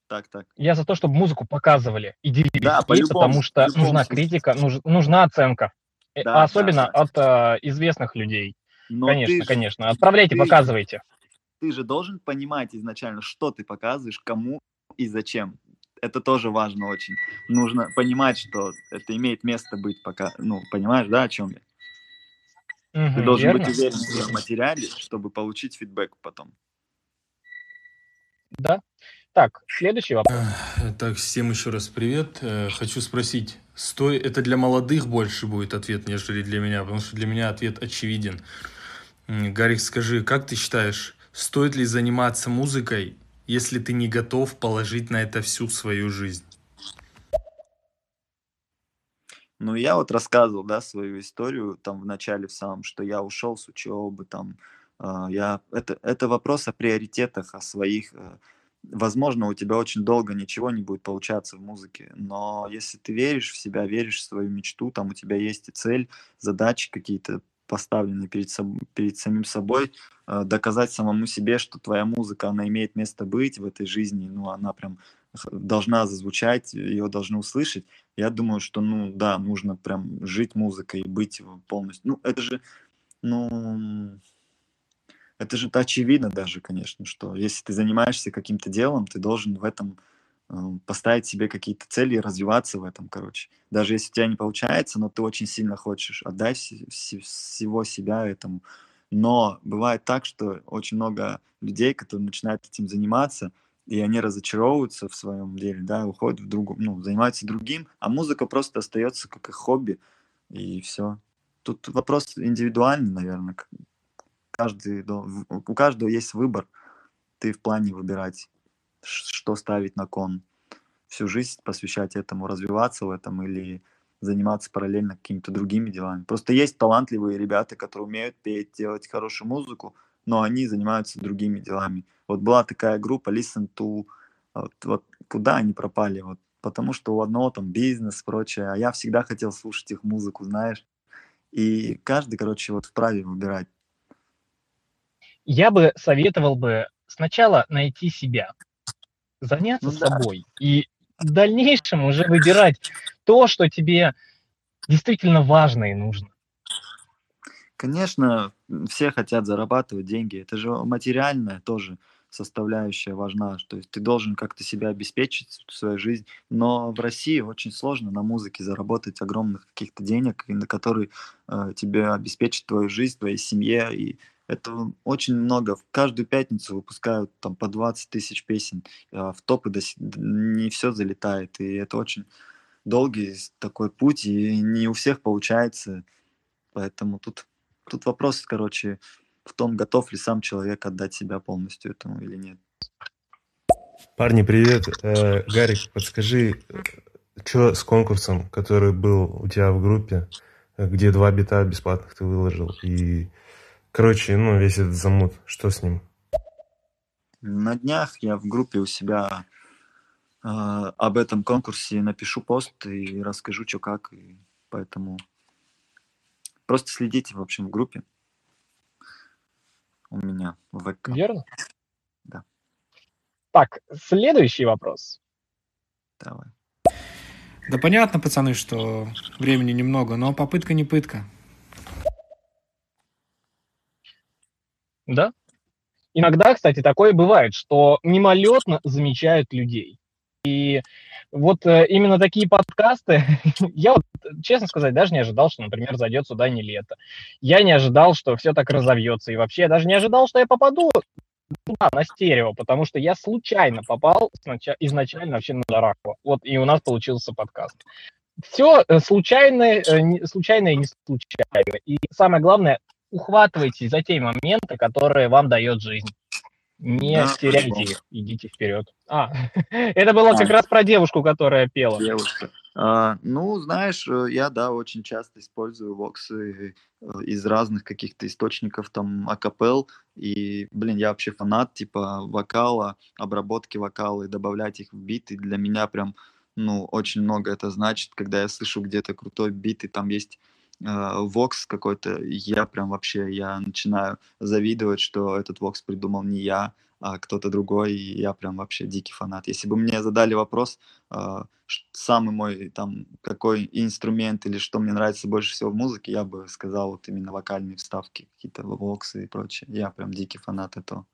Так, так. я за то, чтобы музыку показывали и делились Да, по-любому, потому что любом нужна случае. критика, нуж- нужна оценка. Э, Да, Особенно да, да. от э, известных людей. Но Конечно, же, конечно. Отправляйте, ты показывайте. ты же должен понимать изначально, что ты показываешь, кому и зачем. Это тоже важно очень. Нужно понимать, что это имеет место быть пока. Ну, понимаешь, да, о чем я? Ты Мгм, должен верно? быть уверен в своем материале, чтобы получить фидбэк потом. Да. Так, следующий вопрос. Так, всем еще раз привет. Э, Хочу спросить, стой, это для молодых больше будет ответ, нежели для меня, потому что для меня ответ очевиден. Гарик, скажи, как ты считаешь, стоит ли заниматься музыкой, если ты не готов положить на это всю свою жизнь? Ну, я вот рассказывал, да, свою историю там в начале в самом, что я ушел с учебы, там, а, я, это, это вопрос о приоритетах, о своих, э, возможно, у тебя очень долго ничего не будет получаться в музыке, но если ты веришь в себя, веришь в свою мечту, там у тебя есть и цель, задачи какие-то поставленные перед, соб- перед самим собой, э, доказать самому себе, что твоя музыка, она имеет место быть в этой жизни, ну, она прям должна зазвучать, ее должны услышать, я думаю, что, ну, да, нужно прям жить музыкой и быть полностью. Ну, это же, ну, это же очевидно даже, конечно, что если ты занимаешься каким-то делом, ты должен в этом э, поставить себе какие-то цели и развиваться в этом, короче. Даже если у тебя не получается, но ты очень сильно хочешь, отдай вс- вс- всего себя этому. Но бывает так, что очень много людей, которые начинают этим заниматься, и они разочаровываются в своем деле, да, уходят в другую, ну, занимаются другим, а музыка просто остается как их хобби, и все. Тут вопрос индивидуальный, наверное. Каждый, у каждого есть выбор. Ты в плане выбирать, что ставить на кон. Всю жизнь посвящать этому, развиваться в этом или заниматься параллельно какими-то другими делами. Просто есть талантливые ребята, которые умеют петь, делать хорошую музыку, но они занимаются другими делами. Вот была такая группа Listen to, вот, вот куда они пропали? Вот потому что у одного там бизнес, прочее, а я всегда хотел слушать их музыку, знаешь. И каждый, короче, вот вправе выбирать. Я бы советовал бы сначала найти себя, заняться Ну да. собой и в дальнейшем уже выбирать то, что тебе действительно важно и нужно. Конечно, все хотят зарабатывать деньги. Это же материальная тоже составляющая важна. То есть ты должен как-то себя обеспечить свою жизнь. Но в России очень сложно на музыке заработать огромных каких-то денег, на которые э, тебе обеспечить твою жизнь, твоей семье. И это очень много. Каждую пятницу выпускают там по 20 тысяч песен. а в топы до не все залетает. И это очень долгий такой путь, и не у всех получается. Поэтому тут, тут вопрос, короче, в том, готов ли сам человек отдать себя полностью этому или нет. Парни, привет. Э, Гарик, подскажи, что с конкурсом, который был у тебя в группе, где два бита бесплатных ты выложил, и, короче, ну, весь этот замут, что с ним? На днях я в группе у себя э, об этом конкурсе напишу пост и расскажу, что как. И поэтому просто следите, в общем, в группе у меня в ВК. Верно? Да. Так, следующий вопрос. Давай. Да понятно, пацаны, что времени немного, но попытка не пытка. Да? Иногда, кстати, такое бывает, что мимолетно замечают людей. И вот э, именно такие подкасты, [laughs] я вот, честно сказать, даже не ожидал, что, например, зайдет сюда не лето. Я не ожидал, что все так разовьется. И вообще я даже не ожидал, что я попаду туда, на стерео, потому что я случайно попал изначально вообще на Дараху. Вот, и у нас получился подкаст. Все случайно, э, не- случайно и не случайно. И самое главное, ухватывайтесь за те моменты, которые вам дает жизнь. Не Да, теряйте их, идите вперед. А, [laughs] это было как А. раз про девушку, которая пела. Девушка. А, ну, знаешь, э, я, да, очень часто использую воксы э, из разных каких-то источников, там, акапел, и, блин, я вообще фанат, типа, вокала, обработки вокала, и добавлять их в биты для меня прям, ну, очень много это значит, когда я слышу где-то крутой бит, и там есть вокс какой-то, я прям вообще, я начинаю завидовать, что этот вокс придумал не я, а кто-то другой, и я прям вообще дикий фанат. Если бы мне задали вопрос, ш- самый мой там какой инструмент или что мне нравится больше всего в музыке, я бы сказал вот именно вокальные вставки, какие-то воксы и прочее. Я прям дикий фанат этого.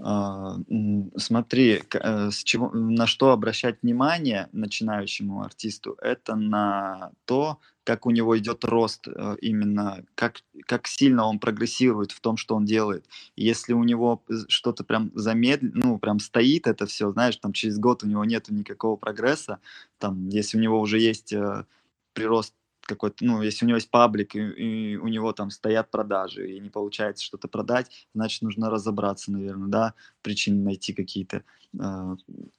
А, Смотри, э, с чего, на что обращать внимание начинающему артисту, это на то, как у него идет рост, э, именно как, как сильно он прогрессирует в том, что он делает. Если у него что-то прям замедленно, ну, прям стоит это все, знаешь, там через год у него нет никакого прогресса, там, если у него уже есть э, прирост какой-то, ну, если у него есть паблик, и, и у него там стоят продажи, и не получается что-то продать, значит, нужно разобраться, наверное, да, причины найти какие-то. Э,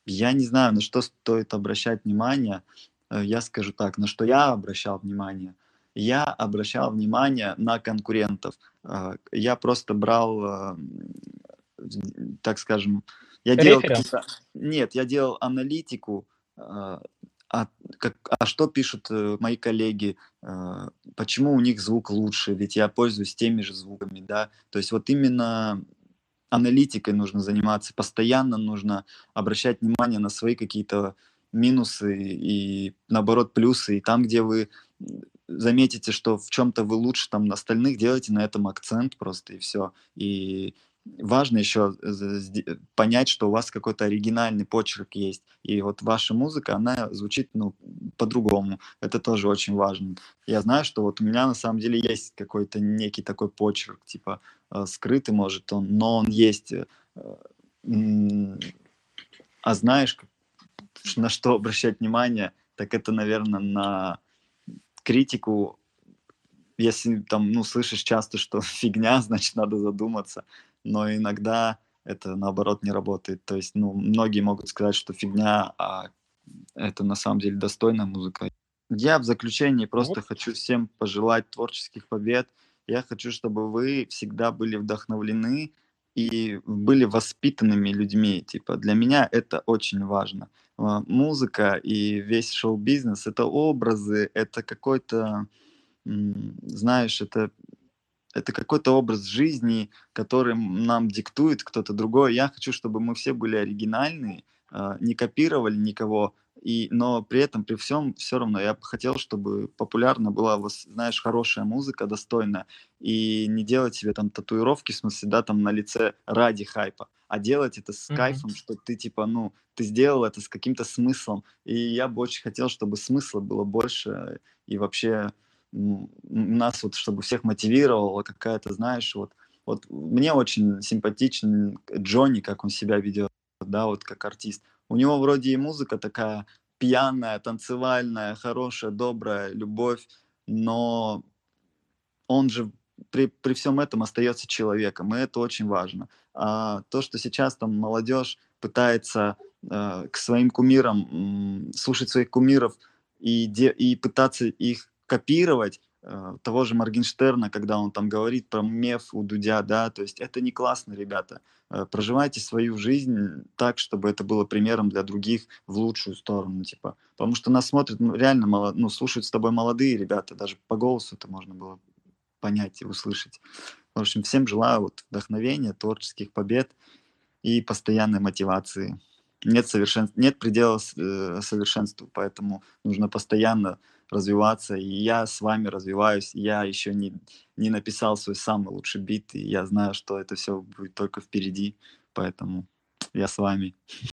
Я не знаю, на что стоит обращать внимание. Э, Я скажу так, на что я обращал внимание. Я обращал внимание на конкурентов. Э, Я просто брал, э, так скажем, я делал. Нет, я делал аналитику, а, как, а что пишут мои коллеги, почему у них звук лучше, ведь я пользуюсь теми же звуками, да, то есть вот именно аналитикой нужно заниматься, постоянно нужно обращать внимание на свои какие-то минусы и наоборот плюсы, и там, где вы заметите, что в чем-то вы лучше там остальных, делайте на этом акцент просто и все. И важно еще понять, что у вас какой-то оригинальный почерк есть, и вот ваша музыка, она звучит, ну, по-другому. Это тоже очень важно. Я знаю, что вот у меня на самом деле есть какой-то некий такой почерк, типа э, скрытый, может он, но он есть. э, м, А знаешь, [laughs] на что обращать внимание, так это, наверное, на критику. Если там, ну, слышишь часто, что [laughs] фигня, значит, надо задуматься. Но иногда это, наоборот, не работает. То есть, ну, многие могут сказать, что фигня, а это на самом деле достойная музыка. Я в заключении просто Вот. хочу всем пожелать творческих побед. Я хочу, чтобы вы всегда были вдохновлены и были воспитанными людьми. Типа для меня это очень важно. А, Музыка и весь шоу-бизнес это образы, это какой-то, знаешь, это это какой-то образ жизни, который нам диктует кто-то другой. Я хочу, чтобы мы все были оригинальны, а, не копировали никого, и, но при этом, при всем, все равно я бы хотел, чтобы популярна была, вос- знаешь, хорошая музыка, достойная, и не делать себе там татуировки, в смысле, да, там на лице ради хайпа, а делать это с Мгм. кайфом, что ты, типа, ну, ты сделал это с каким-то смыслом, и я бы очень хотел, чтобы смысла было больше, и вообще м, нас вот, чтобы всех мотивировала какая-то, знаешь, вот, вот мне очень симпатичен Джонни, как он себя ведет, да, вот как артист. У него вроде и музыка такая пьяная, танцевальная, хорошая, добрая, любовь, но он же при, при всем этом остается человеком, и это очень важно. А то, что сейчас там молодежь пытается э, к своим кумирам, м, слушать своих кумиров и, де- и пытаться их копировать, э, того же Моргенштерна, когда он там говорит про меф у Дудя, да, то есть это не классно, ребята. Э, Проживайте свою жизнь так, чтобы это было примером для других в лучшую сторону, типа. Потому что нас смотрят ну, реально, мало, ну, слушают с тобой молодые ребята, даже по голосу это можно было понять и услышать. В общем, всем желаю вот вдохновения, творческих побед и постоянной мотивации. Нет, совершен... Нет предела э, совершенству, поэтому нужно постоянно развиваться. И я с вами развиваюсь. Я еще не, не написал свой самый лучший бит, и я знаю, что это все будет только впереди, поэтому я с вами.